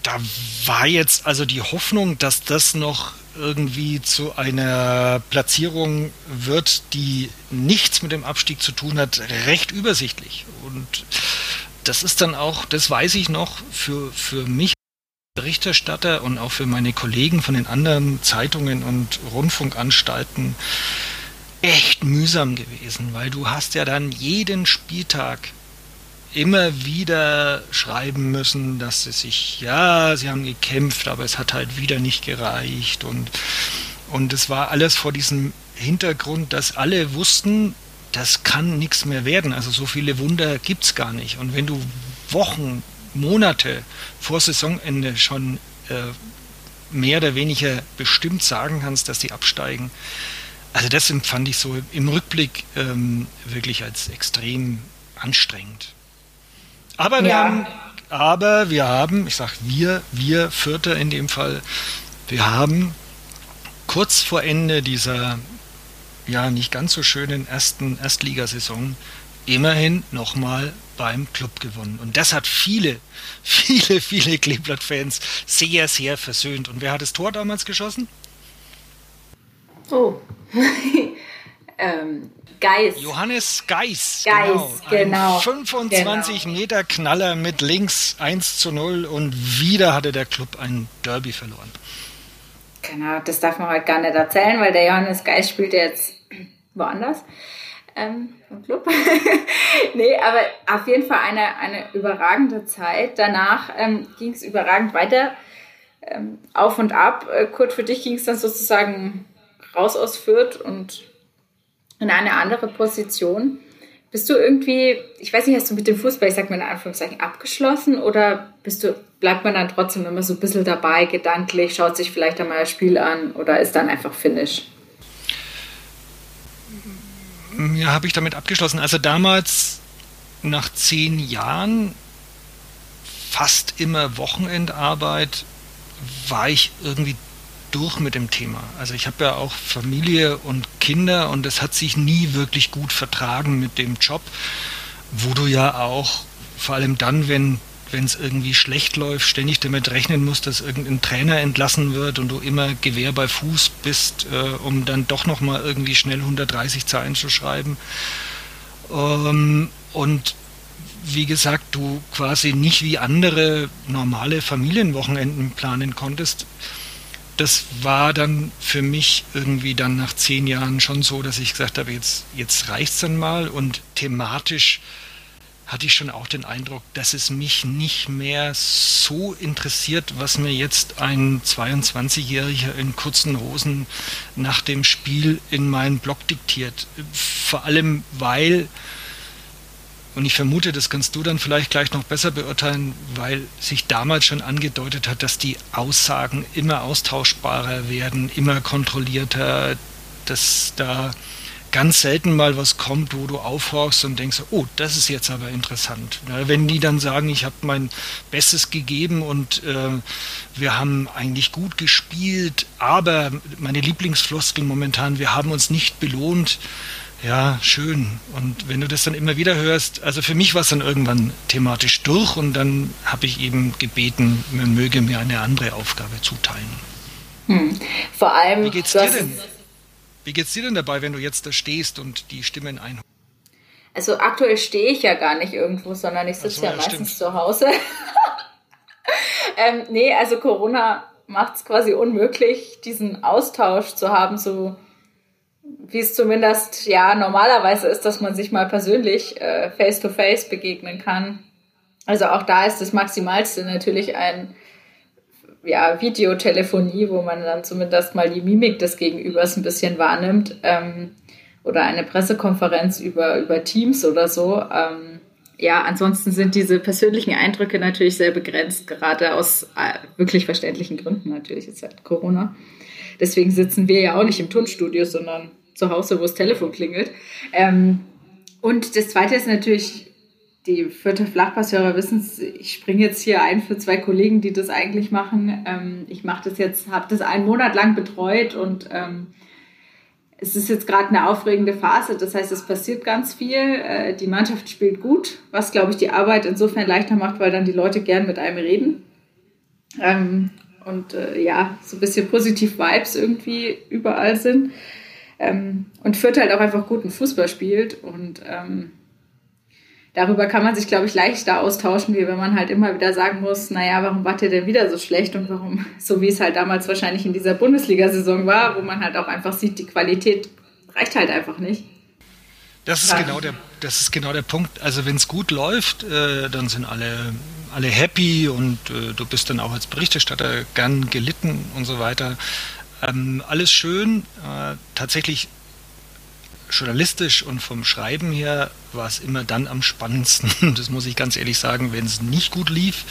da war jetzt also die Hoffnung, dass das noch irgendwie zu einer Platzierung wird, die nichts mit dem Abstieg zu tun hat, recht übersichtlich. Und das ist dann auch, das weiß ich noch, für, für mich Berichterstatter und auch für meine Kollegen von den anderen Zeitungen und Rundfunkanstalten echt mühsam gewesen, weil du hast ja dann jeden Spieltag immer wieder schreiben müssen, dass sie sich, ja, sie haben gekämpft, aber es hat halt wieder nicht gereicht und und es war alles vor diesem Hintergrund, dass alle wussten, das kann nichts mehr werden. Also so viele Wunder gibt es gar nicht. Und wenn du Wochen, Monate vor Saisonende schon äh, mehr oder weniger bestimmt sagen kannst, dass die absteigen, also das empfand ich so im Rückblick ähm, wirklich als extrem anstrengend. Aber wir, ja. haben, aber wir haben, ich sage wir, wir Vierter in dem Fall, wir haben kurz vor Ende dieser ja nicht ganz so schönen ersten Erstligasaison immerhin nochmal beim Club gewonnen. Und das hat viele, (laughs) viele, viele Kleeblatt-Fans sehr, sehr versöhnt. Und wer hat das Tor damals geschossen? Oh. (laughs) ähm, Geis. Johannes Geis. Geis, genau. Ein 25 genau. Meter Knaller mit links 1 zu 0 und wieder hatte der Club ein Derby verloren. Genau, das darf man heute gar nicht erzählen, weil der Johannes Geis spielt jetzt woanders ähm, im Club. (laughs) nee, aber auf jeden Fall eine, eine überragende Zeit. Danach ähm, ging es überragend weiter ähm, auf und ab. Äh, Kurt, für dich ging es dann sozusagen raus aus Fürth und in eine andere Position. Bist du irgendwie, ich weiß nicht, hast du mit dem Fußball, ich sag mal in Anführungszeichen, abgeschlossen oder bist du, bleibt man dann trotzdem immer so ein bisschen dabei, gedanklich, schaut sich vielleicht einmal das Spiel an oder ist dann einfach Finish? Ja, habe ich damit abgeschlossen. Also damals, nach zehn Jahren, fast immer Wochenendarbeit, war ich irgendwie durch mit dem Thema. Also ich habe ja auch Familie und Kinder und es hat sich nie wirklich gut vertragen mit dem Job, wo du ja auch, vor allem dann, wenn wenn es irgendwie schlecht läuft, ständig damit rechnen musst, dass irgendein Trainer entlassen wird und du immer Gewehr bei Fuß bist, äh, um dann doch nochmal irgendwie schnell 130 Zeilen zu schreiben. Ähm, und wie gesagt, du quasi nicht wie andere normale Familienwochenenden planen konntest das war dann für mich irgendwie dann nach zehn Jahren schon so, dass ich gesagt habe, jetzt, jetzt es dann mal und thematisch hatte ich schon auch den Eindruck, dass es mich nicht mehr so interessiert, was mir jetzt ein 22-Jähriger in kurzen Hosen nach dem Spiel in meinen Blog diktiert. Vor allem, weil und ich vermute, das kannst du dann vielleicht gleich noch besser beurteilen, weil sich damals schon angedeutet hat, dass die Aussagen immer austauschbarer werden, immer kontrollierter, dass da ganz selten mal was kommt, wo du aufhorchst und denkst, oh, das ist jetzt aber interessant. Wenn die dann sagen, ich habe mein Bestes gegeben und äh, wir haben eigentlich gut gespielt, aber meine Lieblingsfloskel momentan, wir haben uns nicht belohnt, ja, schön. Und wenn du das dann immer wieder hörst, also für mich war es dann irgendwann thematisch durch und dann habe ich eben gebeten, man möge mir eine andere Aufgabe zuteilen. Hm. Vor allem. Wie geht's dir denn? Wie geht's dir denn dabei, wenn du jetzt da stehst und die Stimmen einholst? Also aktuell stehe ich ja gar nicht irgendwo, sondern ich sitze so, ja, ja, meistens stimmt. zu Hause. (laughs) ähm, nee, also Corona macht es quasi unmöglich, diesen Austausch zu haben, so wie es zumindest ja normalerweise ist, dass man sich mal persönlich äh, face to face begegnen kann. Also auch da ist das Maximalste natürlich ein ja, Videotelefonie, wo man dann zumindest mal die Mimik des Gegenübers ein bisschen wahrnimmt. Ähm, oder eine Pressekonferenz über, über Teams oder so. Ähm, ja, ansonsten sind diese persönlichen Eindrücke natürlich sehr begrenzt, gerade aus äh, wirklich verständlichen Gründen natürlich, ist halt Corona. Deswegen sitzen wir ja auch nicht im Tonstudio, sondern zu Hause, wo das Telefon klingelt. Ähm, und das Zweite ist natürlich, die vierte Flachpasshörer wissen es, ich springe jetzt hier ein für zwei Kollegen, die das eigentlich machen. Ähm, ich mache das jetzt, habe das einen Monat lang betreut und ähm, es ist jetzt gerade eine aufregende Phase. Das heißt, es passiert ganz viel. Äh, die Mannschaft spielt gut, was, glaube ich, die Arbeit insofern leichter macht, weil dann die Leute gern mit einem reden. Ähm, und äh, ja, so ein bisschen positiv Vibes irgendwie überall sind. Ähm, und Fürth halt auch einfach guten Fußball spielt. Und ähm, darüber kann man sich, glaube ich, leichter austauschen, wie wenn man halt immer wieder sagen muss, naja, warum war der denn wieder so schlecht und warum, (laughs) so wie es halt damals wahrscheinlich in dieser Bundesliga-Saison war, wo man halt auch einfach sieht, die Qualität reicht halt einfach nicht. Das ist genau der, das ist genau der Punkt. Also wenn es gut läuft, äh, dann sind alle, alle happy und äh, du bist dann auch als Berichterstatter gern gelitten und so weiter. Ähm, alles schön. Äh, tatsächlich journalistisch und vom Schreiben her war es immer dann am spannendsten, (laughs) das muss ich ganz ehrlich sagen, wenn es nicht gut lief,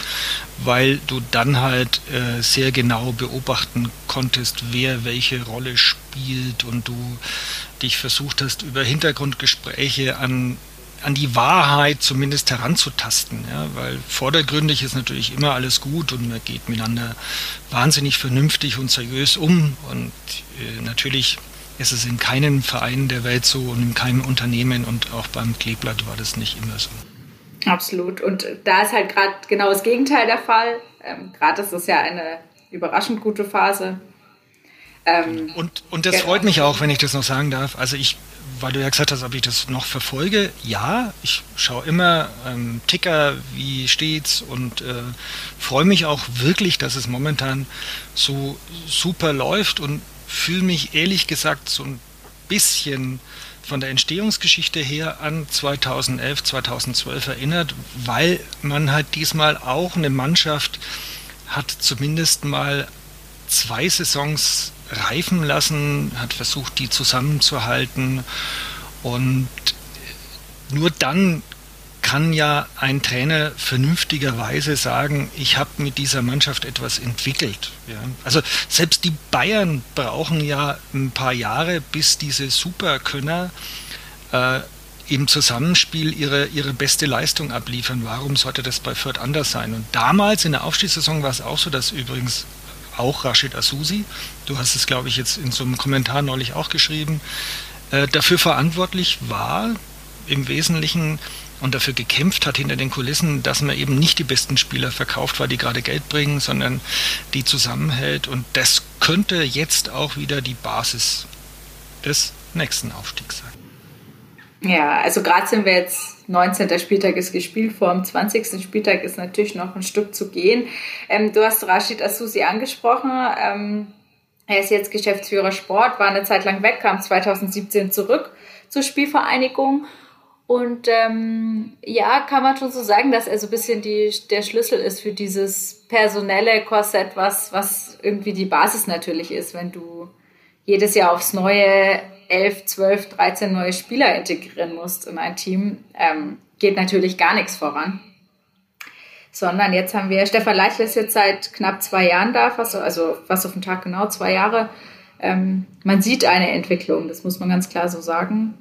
weil du dann halt äh, sehr genau beobachten konntest, wer welche Rolle spielt und du dich versucht hast, über Hintergrundgespräche an, an die Wahrheit zumindest heranzutasten. Ja? Weil vordergründig ist natürlich immer alles gut und man geht miteinander wahnsinnig vernünftig und seriös um und äh, natürlich ist es in keinem Verein der Welt so und in keinem Unternehmen und auch beim Kleeblatt war das nicht immer so. Absolut. Und da ist halt gerade genau das Gegenteil der Fall. Ähm, gerade ist es ja eine überraschend gute Phase. Ähm, und, und das genau. freut mich auch, wenn ich das noch sagen darf. Also ich, weil du ja gesagt hast, ob ich das noch verfolge, ja, ich schaue immer ähm, Ticker, wie steht's und äh, freue mich auch wirklich, dass es momentan so super läuft und fühle mich ehrlich gesagt so ein bisschen von der Entstehungsgeschichte her an 2011, 2012 erinnert, weil man halt diesmal auch eine Mannschaft hat zumindest mal zwei Saisons reifen lassen, hat versucht, die zusammenzuhalten und nur dann kann ja ein Trainer vernünftigerweise sagen, ich habe mit dieser Mannschaft etwas entwickelt. Ja. Also selbst die Bayern brauchen ja ein paar Jahre, bis diese Superkönner äh, im Zusammenspiel ihre, ihre beste Leistung abliefern. Warum sollte das bei Fürth anders sein? Und damals in der Aufstiegssaison war es auch so, dass übrigens auch Rashid Asusi, du hast es, glaube ich, jetzt in so einem Kommentar neulich auch geschrieben, äh, dafür verantwortlich war, im Wesentlichen und dafür gekämpft hat hinter den Kulissen, dass man eben nicht die besten Spieler verkauft, weil die gerade Geld bringen, sondern die zusammenhält. Und das könnte jetzt auch wieder die Basis des nächsten Aufstiegs sein. Ja, also gerade sind wir jetzt 19. Spieltag ist gespielt, vor dem 20. Spieltag ist natürlich noch ein Stück zu gehen. Ähm, du hast Rashid Asusi angesprochen. Ähm, er ist jetzt Geschäftsführer Sport, war eine Zeit lang weg, kam 2017 zurück zur Spielvereinigung und ähm, ja, kann man schon so sagen, dass er so ein bisschen die, der Schlüssel ist für dieses personelle Korsett, was, was irgendwie die Basis natürlich ist, wenn du jedes Jahr aufs neue 11, 12, 13 neue Spieler integrieren musst in ein Team, ähm, geht natürlich gar nichts voran. Sondern jetzt haben wir, Stefan Leitl ist jetzt seit knapp zwei Jahren da, fast, also fast auf den Tag genau, zwei Jahre. Ähm, man sieht eine Entwicklung, das muss man ganz klar so sagen.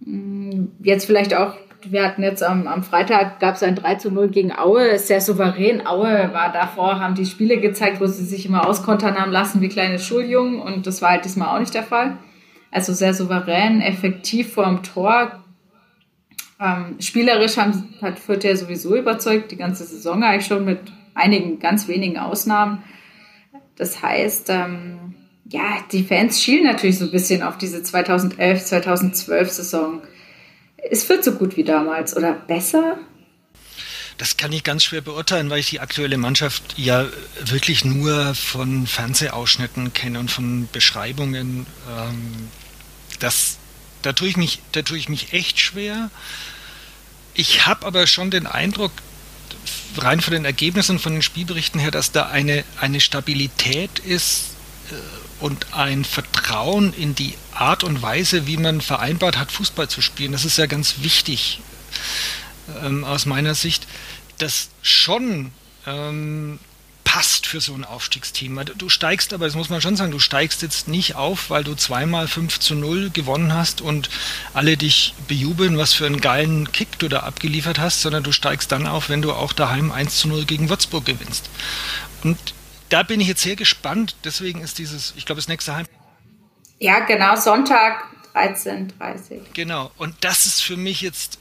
Mm, jetzt vielleicht auch, wir hatten jetzt am, am Freitag, gab es ein 3 zu 0 gegen Aue, sehr souverän. Aue war davor, haben die Spiele gezeigt, wo sie sich immer auskontern haben lassen wie kleine Schuljungen und das war halt diesmal auch nicht der Fall. Also sehr souverän, effektiv vor dem Tor. Ähm, spielerisch haben, hat Fürth ja sowieso überzeugt, die ganze Saison eigentlich schon mit einigen ganz wenigen Ausnahmen. Das heißt, ähm, ja, die Fans schielen natürlich so ein bisschen auf diese 2011, 2012 Saison. Es wird so gut wie damals oder besser? Das kann ich ganz schwer beurteilen, weil ich die aktuelle Mannschaft ja wirklich nur von Fernsehausschnitten kenne und von Beschreibungen. Ähm, das, da, tue ich mich, da tue ich mich echt schwer. Ich habe aber schon den Eindruck, rein von den Ergebnissen, von den Spielberichten her, dass da eine, eine Stabilität ist, äh, und ein Vertrauen in die Art und Weise, wie man vereinbart hat, Fußball zu spielen. Das ist ja ganz wichtig ähm, aus meiner Sicht, das schon ähm, passt für so ein Aufstiegsteam. Du steigst aber, das muss man schon sagen, du steigst jetzt nicht auf, weil du zweimal 5 zu 0 gewonnen hast und alle dich bejubeln, was für einen geilen Kick du da abgeliefert hast, sondern du steigst dann auf, wenn du auch daheim 1 zu 0 gegen Würzburg gewinnst. Und da bin ich jetzt sehr gespannt. Deswegen ist dieses, ich glaube, das nächste Heim. Ja, genau, Sonntag 13.30 Genau, und das ist für mich jetzt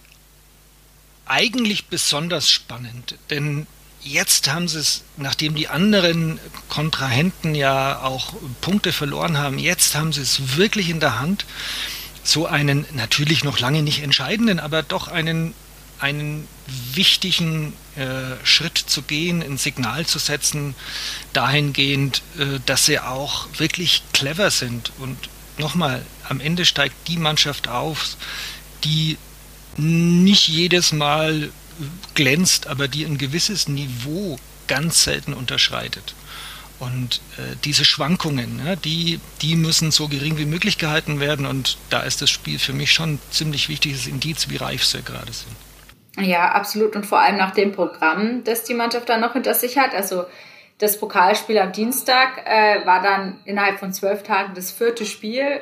eigentlich besonders spannend, denn jetzt haben sie es, nachdem die anderen Kontrahenten ja auch Punkte verloren haben, jetzt haben sie es wirklich in der Hand, so einen natürlich noch lange nicht entscheidenden, aber doch einen, einen wichtigen äh, Schritt zu gehen, ein Signal zu setzen, dahingehend, äh, dass sie auch wirklich clever sind. Und nochmal, am Ende steigt die Mannschaft auf, die nicht jedes Mal glänzt, aber die ein gewisses Niveau ganz selten unterschreitet. Und äh, diese Schwankungen, ne, die, die müssen so gering wie möglich gehalten werden. Und da ist das Spiel für mich schon ein ziemlich wichtiges Indiz, wie reif sie gerade sind. Ja, absolut. Und vor allem nach dem Programm, das die Mannschaft dann noch hinter sich hat. Also das Pokalspiel am Dienstag äh, war dann innerhalb von zwölf Tagen das vierte Spiel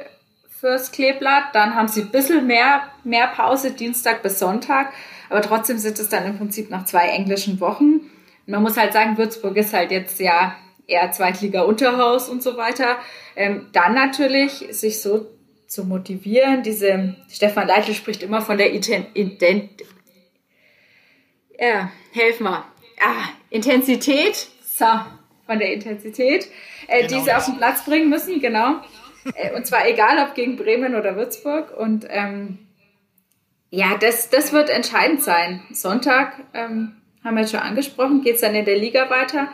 fürs Kleeblatt. Dann haben sie ein bisschen mehr, mehr Pause, Dienstag bis Sonntag. Aber trotzdem sind es dann im Prinzip nach zwei englischen Wochen. Man muss halt sagen, Würzburg ist halt jetzt ja eher Zweitliga-Unterhaus und so weiter. Ähm, dann natürlich sich so zu motivieren. Diese Stefan Leitl spricht immer von der Ident ja, helf mal. Ah, Intensität, so, von der Intensität, äh, genau die sie auf den Platz bringen müssen, genau. Äh, und zwar egal, ob gegen Bremen oder Würzburg. Und ähm, ja, das, das wird entscheidend sein. Sonntag, ähm, haben wir jetzt schon angesprochen, geht es dann in der Liga weiter.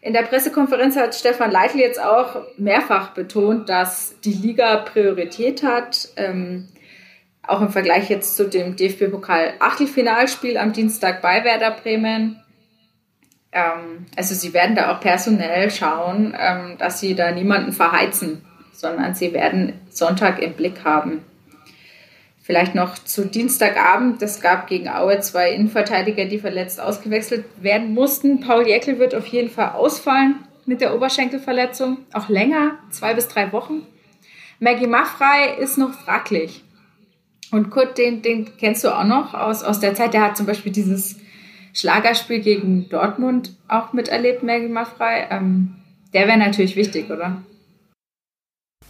In der Pressekonferenz hat Stefan Leitl jetzt auch mehrfach betont, dass die Liga Priorität hat. Ähm, auch im Vergleich jetzt zu dem DFB-Pokal-Achtelfinalspiel am Dienstag bei Werder Bremen. Ähm, also sie werden da auch personell schauen, ähm, dass sie da niemanden verheizen, sondern sie werden Sonntag im Blick haben. Vielleicht noch zu Dienstagabend. Es gab gegen Aue zwei Innenverteidiger, die verletzt ausgewechselt werden mussten. Paul Jäckel wird auf jeden Fall ausfallen mit der Oberschenkelverletzung. Auch länger, zwei bis drei Wochen. Maggie Maffrey ist noch fraglich. Und Kurt, den, den kennst du auch noch aus, aus der Zeit. Der hat zum Beispiel dieses Schlagerspiel gegen Dortmund auch miterlebt, Maggie Maffrey. Ähm, der wäre natürlich wichtig, oder?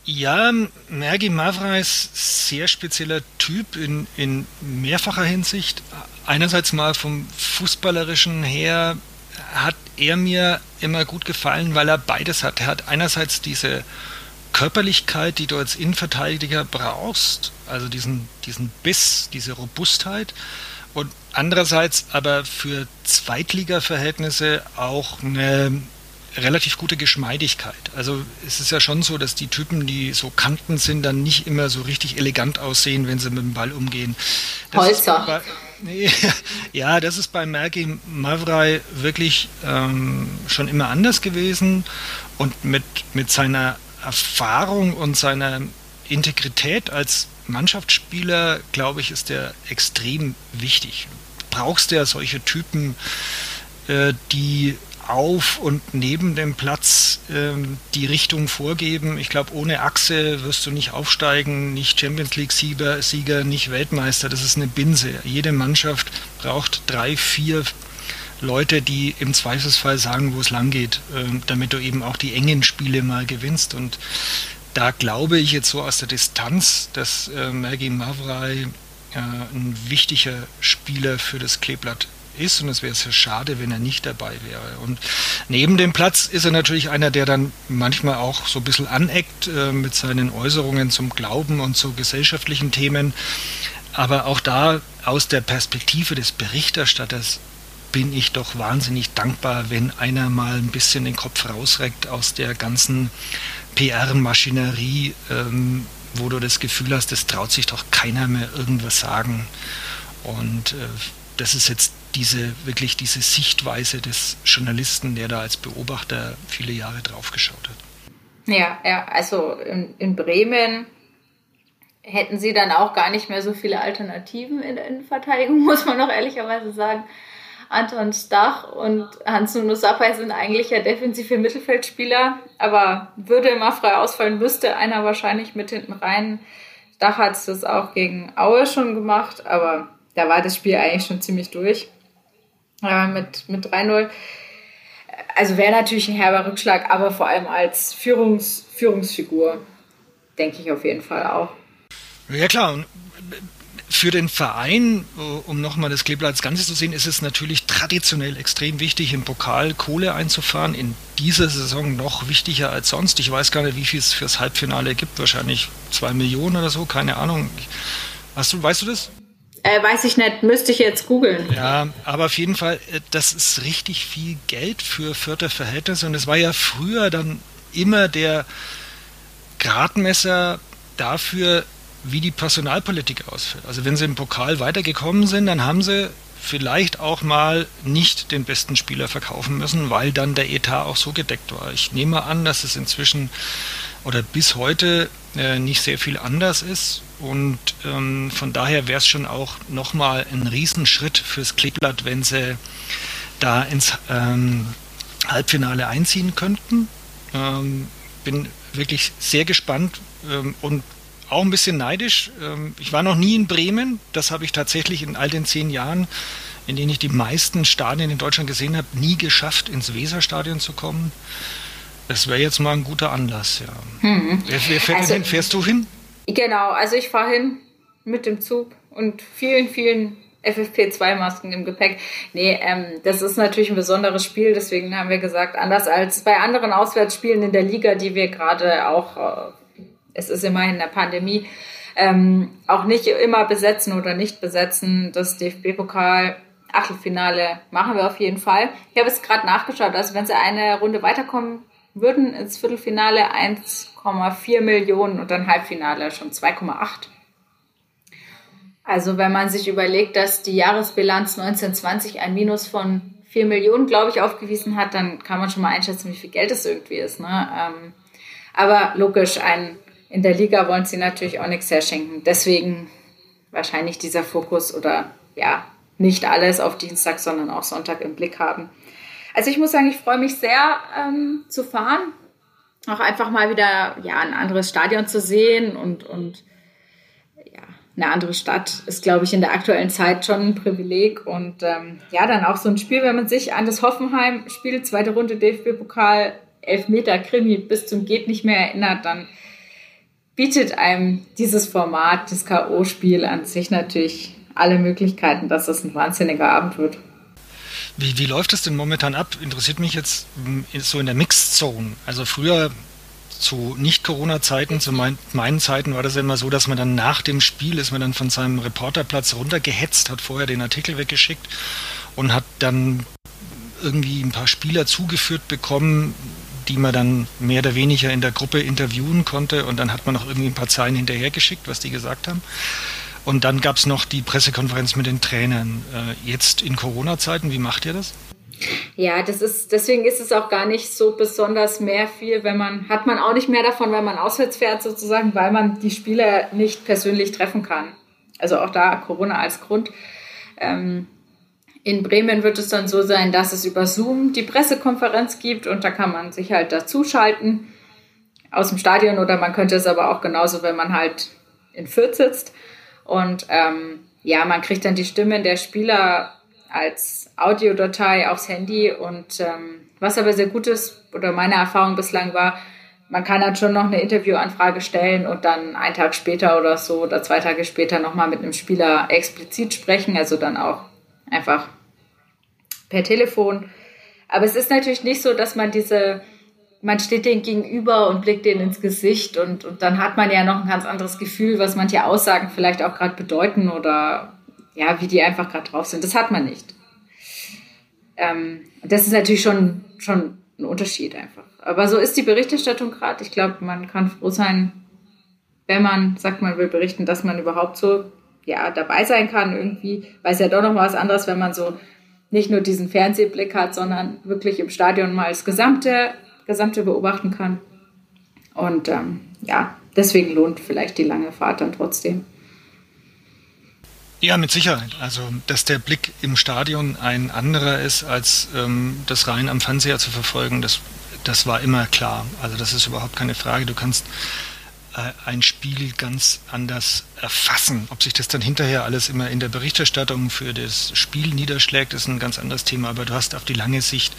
Ja, Mergi Mavra ist sehr spezieller Typ in, in mehrfacher Hinsicht. Einerseits mal vom Fußballerischen her hat er mir immer gut gefallen, weil er beides hat. Er hat einerseits diese Körperlichkeit, die du als Innenverteidiger brauchst, also diesen, diesen Biss, diese Robustheit und andererseits aber für Zweitliga-Verhältnisse auch eine relativ gute Geschmeidigkeit. Also es ist ja schon so, dass die Typen, die so Kanten sind, dann nicht immer so richtig elegant aussehen, wenn sie mit dem Ball umgehen. Das Holzer. Bei, nee, (laughs) ja, das ist bei Merki Mavrai wirklich ähm, schon immer anders gewesen und mit, mit seiner Erfahrung und seiner Integrität als Mannschaftsspieler, glaube ich, ist der extrem wichtig. Du brauchst ja solche Typen, äh, die auf und neben dem Platz ähm, die Richtung vorgeben. Ich glaube, ohne Achse wirst du nicht aufsteigen, nicht Champions League-Sieger, Sieger, nicht Weltmeister. Das ist eine Binse. Jede Mannschaft braucht drei, vier Leute, die im Zweifelsfall sagen, wo es lang geht, äh, damit du eben auch die engen Spiele mal gewinnst. Und da glaube ich jetzt so aus der Distanz, dass äh, Maggie Mavrai äh, ein wichtiger Spieler für das Kleeblatt ist und es wäre sehr schade, wenn er nicht dabei wäre. Und neben dem Platz ist er natürlich einer, der dann manchmal auch so ein bisschen aneckt äh, mit seinen Äußerungen zum Glauben und zu gesellschaftlichen Themen. Aber auch da aus der Perspektive des Berichterstatters bin ich doch wahnsinnig dankbar, wenn einer mal ein bisschen den Kopf rausreckt aus der ganzen PR-Maschinerie, ähm, wo du das Gefühl hast, es traut sich doch keiner mehr irgendwas sagen. Und äh, das ist jetzt diese wirklich diese Sichtweise des Journalisten, der da als Beobachter viele Jahre draufgeschaut hat. Ja, ja, also in, in Bremen hätten sie dann auch gar nicht mehr so viele Alternativen in der Innenverteidigung, (laughs) muss man noch ehrlicherweise sagen. Anton Stach und Hans-Nuno Sapai sind eigentlich ja defensive Mittelfeldspieler, aber würde immer frei ausfallen, müsste einer wahrscheinlich mit hinten rein. Stach hat es das auch gegen Aue schon gemacht, aber da war das Spiel eigentlich schon ziemlich durch äh, mit, mit 3-0. Also wäre natürlich ein herber Rückschlag, aber vor allem als Führungs, Führungsfigur denke ich auf jeden Fall auch. Ja klar, für den Verein, um nochmal das Kleeblatt als Ganzes zu sehen, ist es natürlich traditionell extrem wichtig, im Pokal Kohle einzufahren. In dieser Saison noch wichtiger als sonst. Ich weiß gar nicht, wie viel es fürs Halbfinale gibt. Wahrscheinlich zwei Millionen oder so, keine Ahnung. Hast du, weißt du das? Äh, weiß ich nicht, müsste ich jetzt googeln. Ja, aber auf jeden Fall, äh, das ist richtig viel Geld für vierte Verhältnisse. Und es war ja früher dann immer der Gradmesser dafür, wie die Personalpolitik ausfällt. Also wenn sie im Pokal weitergekommen sind, dann haben sie vielleicht auch mal nicht den besten Spieler verkaufen müssen, weil dann der Etat auch so gedeckt war. Ich nehme an, dass es inzwischen oder bis heute äh, nicht sehr viel anders ist und ähm, von daher wäre es schon auch nochmal ein Riesenschritt fürs Kleeblatt, wenn sie da ins ähm, Halbfinale einziehen könnten. Ähm, bin wirklich sehr gespannt ähm, und auch ein bisschen neidisch. Ähm, ich war noch nie in Bremen. Das habe ich tatsächlich in all den zehn Jahren, in denen ich die meisten Stadien in Deutschland gesehen habe, nie geschafft, ins Weserstadion zu kommen. Das wäre jetzt mal ein guter Anlass, ja. Hm. Wer, wer fährt also, hin? Fährst du hin? Genau, also ich fahre hin mit dem Zug und vielen, vielen FFP2-Masken im Gepäck. Nee, ähm, das ist natürlich ein besonderes Spiel, deswegen haben wir gesagt, anders als bei anderen Auswärtsspielen in der Liga, die wir gerade auch, äh, es ist immerhin eine Pandemie, ähm, auch nicht immer besetzen oder nicht besetzen. Das DFB-Pokal Achtelfinale machen wir auf jeden Fall. Ich habe es gerade nachgeschaut, also wenn sie eine Runde weiterkommen würden ins Viertelfinale 1,4 Millionen und dann Halbfinale schon 2,8. Also wenn man sich überlegt, dass die Jahresbilanz 1920 ein Minus von 4 Millionen, glaube ich, aufgewiesen hat, dann kann man schon mal einschätzen, wie viel Geld es irgendwie ist. Ne? Ähm, aber logisch, ein, in der Liga wollen sie natürlich auch nichts herschenken. Deswegen wahrscheinlich dieser Fokus oder ja, nicht alles auf Dienstag, sondern auch Sonntag im Blick haben. Also ich muss sagen, ich freue mich sehr ähm, zu fahren. Auch einfach mal wieder ja, ein anderes Stadion zu sehen und, und ja, eine andere Stadt ist, glaube ich, in der aktuellen Zeit schon ein Privileg. Und ähm, ja, dann auch so ein Spiel, wenn man sich an das Hoffenheim-Spiel, zweite Runde DFB-Pokal, Elfmeter Krimi bis zum Geht nicht mehr erinnert, dann bietet einem dieses Format, das K.O.-Spiel an sich natürlich alle Möglichkeiten, dass es ein wahnsinniger Abend wird. Wie, wie läuft es denn momentan ab? Interessiert mich jetzt hm, so in der Mixed Zone. Also früher zu Nicht-Corona-Zeiten, zu mein, meinen Zeiten war das ja immer so, dass man dann nach dem Spiel ist man dann von seinem Reporterplatz runtergehetzt, hat vorher den Artikel weggeschickt und hat dann irgendwie ein paar Spieler zugeführt bekommen, die man dann mehr oder weniger in der Gruppe interviewen konnte und dann hat man noch irgendwie ein paar Zeilen hinterhergeschickt, was die gesagt haben. Und dann gab es noch die Pressekonferenz mit den Trainern. Äh, jetzt in Corona-Zeiten, wie macht ihr das? Ja, das ist, deswegen ist es auch gar nicht so besonders mehr viel, wenn man, hat man auch nicht mehr davon, wenn man auswärts fährt sozusagen, weil man die Spieler nicht persönlich treffen kann. Also auch da Corona als Grund. Ähm, in Bremen wird es dann so sein, dass es über Zoom die Pressekonferenz gibt und da kann man sich halt dazuschalten aus dem Stadion oder man könnte es aber auch genauso, wenn man halt in Fürth sitzt. Und ähm, ja, man kriegt dann die Stimmen der Spieler als Audiodatei aufs Handy. Und ähm, was aber sehr gut ist, oder meine Erfahrung bislang war, man kann dann schon noch eine Interviewanfrage stellen und dann einen Tag später oder so oder zwei Tage später nochmal mit einem Spieler explizit sprechen, also dann auch einfach per Telefon. Aber es ist natürlich nicht so, dass man diese man steht denen gegenüber und blickt denen ins Gesicht und, und dann hat man ja noch ein ganz anderes Gefühl, was manche Aussagen vielleicht auch gerade bedeuten oder ja, wie die einfach gerade drauf sind. Das hat man nicht. Ähm, das ist natürlich schon, schon ein Unterschied einfach. Aber so ist die Berichterstattung gerade. Ich glaube, man kann froh sein, wenn man sagt, man will berichten, dass man überhaupt so ja, dabei sein kann irgendwie, weil es ja doch noch mal was anderes, wenn man so nicht nur diesen Fernsehblick hat, sondern wirklich im Stadion mal das gesamte Gesamte beobachten kann. Und ähm, ja, deswegen lohnt vielleicht die lange Fahrt dann trotzdem. Ja, mit Sicherheit. Also, dass der Blick im Stadion ein anderer ist, als ähm, das rein am Fernseher zu verfolgen, das, das war immer klar. Also, das ist überhaupt keine Frage. Du kannst äh, ein Spiel ganz anders erfassen. Ob sich das dann hinterher alles immer in der Berichterstattung für das Spiel niederschlägt, ist ein ganz anderes Thema. Aber du hast auf die lange Sicht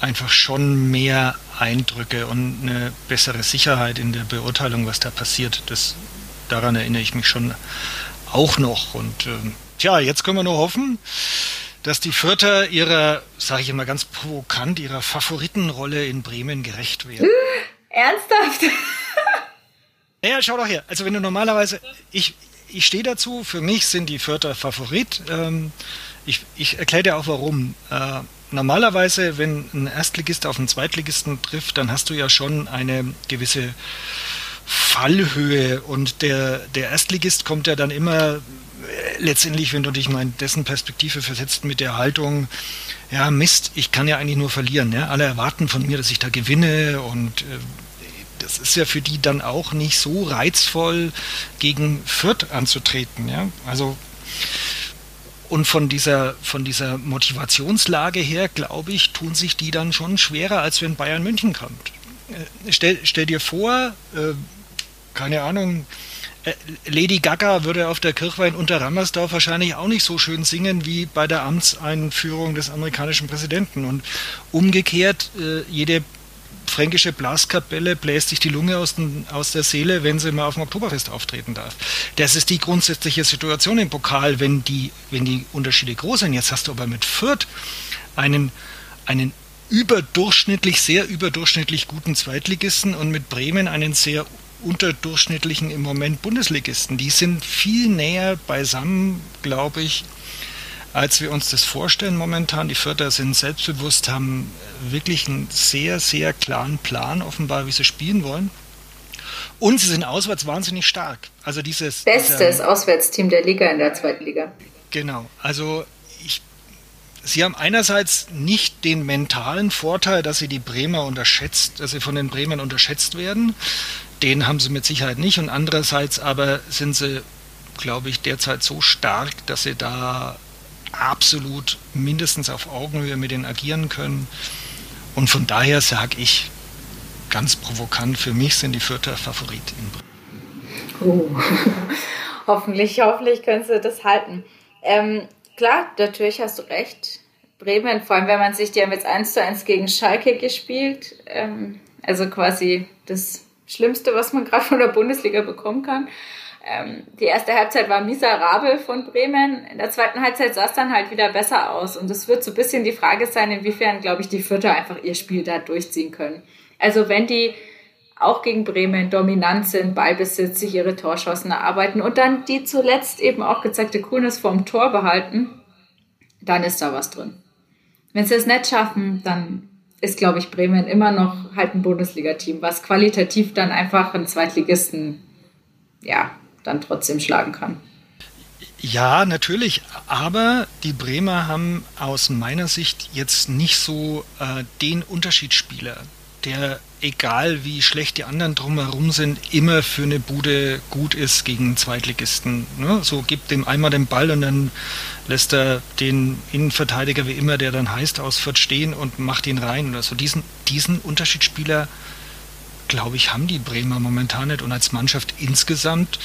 einfach schon mehr Eindrücke und eine bessere Sicherheit in der Beurteilung, was da passiert. Das, daran erinnere ich mich schon auch noch. Und äh, tja, jetzt können wir nur hoffen, dass die Fürther ihrer, sage ich immer ganz provokant, ihrer Favoritenrolle in Bremen gerecht werden. Ernsthaft? (laughs) Naja, schau doch her. Also wenn du normalerweise, ich, ich stehe dazu, für mich sind die Fürther Favorit. Ähm, ich, ich erkläre dir auch warum. Äh, normalerweise, wenn ein Erstligist auf einen Zweitligisten trifft, dann hast du ja schon eine gewisse Fallhöhe und der, der Erstligist kommt ja dann immer äh, letztendlich, wenn du dich mal in dessen Perspektive versetzt, mit der Haltung, ja Mist, ich kann ja eigentlich nur verlieren. Ja? Alle erwarten von mir, dass ich da gewinne und äh, das ist ja für die dann auch nicht so reizvoll, gegen Fürth anzutreten. Ja? Also und von dieser, von dieser Motivationslage her, glaube ich, tun sich die dann schon schwerer, als wenn Bayern München kommt. Äh, stell, stell dir vor, äh, keine Ahnung, äh, Lady Gaga würde auf der Kirchweih in Unterrammersdorf wahrscheinlich auch nicht so schön singen wie bei der Amtseinführung des amerikanischen Präsidenten. Und umgekehrt, äh, jede fränkische Blaskapelle bläst sich die Lunge aus, den, aus, der Seele, wenn sie mal auf dem Oktoberfest auftreten darf. Das ist die grundsätzliche Situation im Pokal, wenn die, wenn die Unterschiede groß sind. Jetzt hast du aber mit Fürth einen, einen überdurchschnittlich, sehr überdurchschnittlich guten Zweitligisten und mit Bremen einen sehr unterdurchschnittlichen im Moment Bundesligisten. Die sind viel näher beisammen, glaube ich, als wir uns das vorstellen momentan. Die Förder sind selbstbewusst, haben wirklich einen sehr, sehr klaren Plan offenbar, wie sie spielen wollen. Und sie sind auswärts wahnsinnig stark. Also dieses bestes dieser, Auswärtsteam der Liga in der zweiten Liga. Genau. Also ich, sie haben einerseits nicht den mentalen Vorteil, dass sie die Bremer unterschätzt, dass sie von den Bremern unterschätzt werden. Den haben sie mit Sicherheit nicht. Und andererseits aber sind sie, glaube ich, derzeit so stark, dass sie da absolut mindestens auf Augenhöhe mit denen agieren können. Und von daher sage ich ganz provokant, für mich sind die Vierter Favorit in Bremen. Oh. (laughs) hoffentlich, hoffentlich können sie das halten. Ähm, klar, natürlich hast du recht. Bremen, vor allem wenn man sich, die haben jetzt 1 zu 1 gegen Schalke gespielt. Ähm, also quasi das Schlimmste, was man gerade von der Bundesliga bekommen kann. Ähm, die erste Halbzeit war miserabel von Bremen. In der zweiten Halbzeit sah es dann halt wieder besser aus. Und es wird so ein bisschen die Frage sein, inwiefern, glaube ich, die Vierter einfach ihr Spiel da durchziehen können. Also wenn die auch gegen Bremen dominant sind, Ballbesitz, sich ihre Torschancen erarbeiten und dann die zuletzt eben auch gezeigte Coolness vom Tor behalten, dann ist da was drin. Wenn sie es nicht schaffen, dann ist, glaube ich, Bremen immer noch halt ein Bundesliga-Team, was qualitativ dann einfach einen Zweitligisten, ja, dann trotzdem schlagen kann. Ja, natürlich. Aber die Bremer haben aus meiner Sicht jetzt nicht so äh, den Unterschiedsspieler, der, egal wie schlecht die anderen drumherum sind, immer für eine Bude gut ist gegen Zweitligisten. Ne? So gibt dem einmal den Ball und dann lässt er den Innenverteidiger wie immer, der dann heißt, aus Fürth stehen und macht ihn rein oder so. Diesen, diesen Unterschiedsspieler, glaube ich, haben die Bremer momentan nicht. Und als Mannschaft insgesamt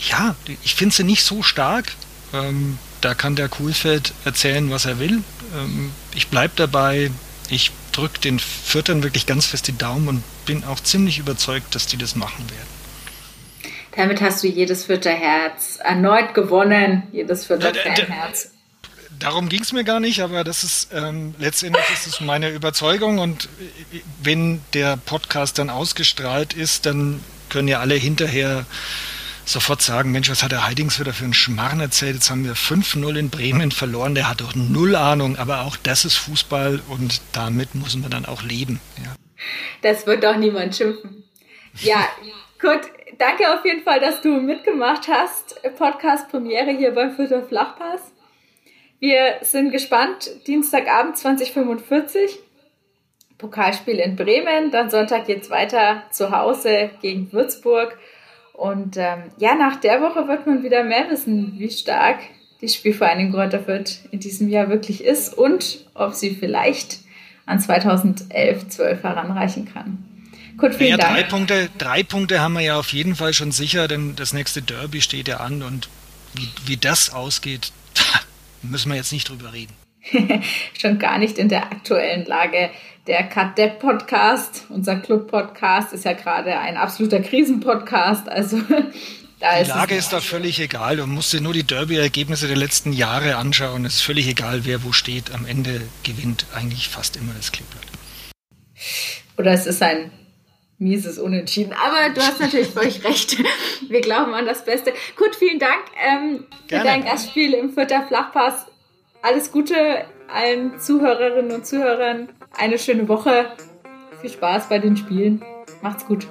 ja, ich finde sie nicht so stark. Ähm, da kann der Kuhlfeld erzählen, was er will. Ähm, ich bleibe dabei. Ich drücke den Viertern wirklich ganz fest die Daumen und bin auch ziemlich überzeugt, dass die das machen werden. Damit hast du jedes Vierter Herz erneut gewonnen. Jedes Vierter Fanherz. Darum ging es mir gar nicht, aber das ist ähm, letztendlich ist es meine Überzeugung und äh, wenn der Podcast dann ausgestrahlt ist, dann können ja alle hinterher sofort sagen, Mensch, was hat der Heidings wieder für einen Schmarrn erzählt? Jetzt haben wir 5-0 in Bremen verloren, der hat doch null Ahnung, aber auch das ist Fußball und damit muss man dann auch leben. Ja. Das wird doch niemand schimpfen. Ja, gut, danke auf jeden Fall, dass du mitgemacht hast. Podcast-Premiere hier beim Fürther Flachpass. Wir sind gespannt. Dienstagabend 2045. Pokalspiel in Bremen. Dann Sonntag geht's weiter zu Hause gegen Würzburg. Und ähm, ja, nach der Woche wird man wieder mehr wissen, wie stark die Spielvereinigung Kräuter Fürth in diesem Jahr wirklich ist und ob sie vielleicht an 2011, 12 heranreichen kann. Gut, vielen naja, Dank. Drei Punkte, drei Punkte haben wir ja auf jeden Fall schon sicher, denn das nächste Derby steht ja an und wie, wie das ausgeht, (laughs) da müssen wir jetzt nicht drüber reden. (laughs) schon gar nicht in der aktuellen Lage. Der Kadepp Podcast, unser Club Podcast, ist ja gerade ein absoluter Krisenpodcast. Also (laughs) da die Lage ist da völlig egal. Du musst dir nur die Derby-Ergebnisse der letzten Jahre anschauen. Es ist völlig egal, wer wo steht. Am Ende gewinnt eigentlich fast immer das Kleeblatt. Oder es ist ein mieses Unentschieden. Aber du hast natürlich völlig (laughs) recht. Wir glauben an das Beste. Gut, vielen Dank ähm, für dein Gastspiel im Vierter Flachpass alles Gute allen Zuhörerinnen und Zuhörern eine schöne Woche. Viel Spaß bei den Spielen. Macht's gut.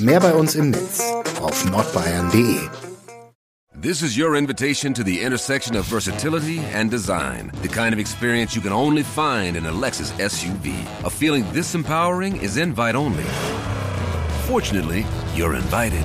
Mehr bei uns im Netz auf nordbayern.de. This is your invitation to the intersection of versatility and design. The kind of experience you can only find in a Lexus SUV. A feeling this empowering is invite only. Fortunately, you're invited.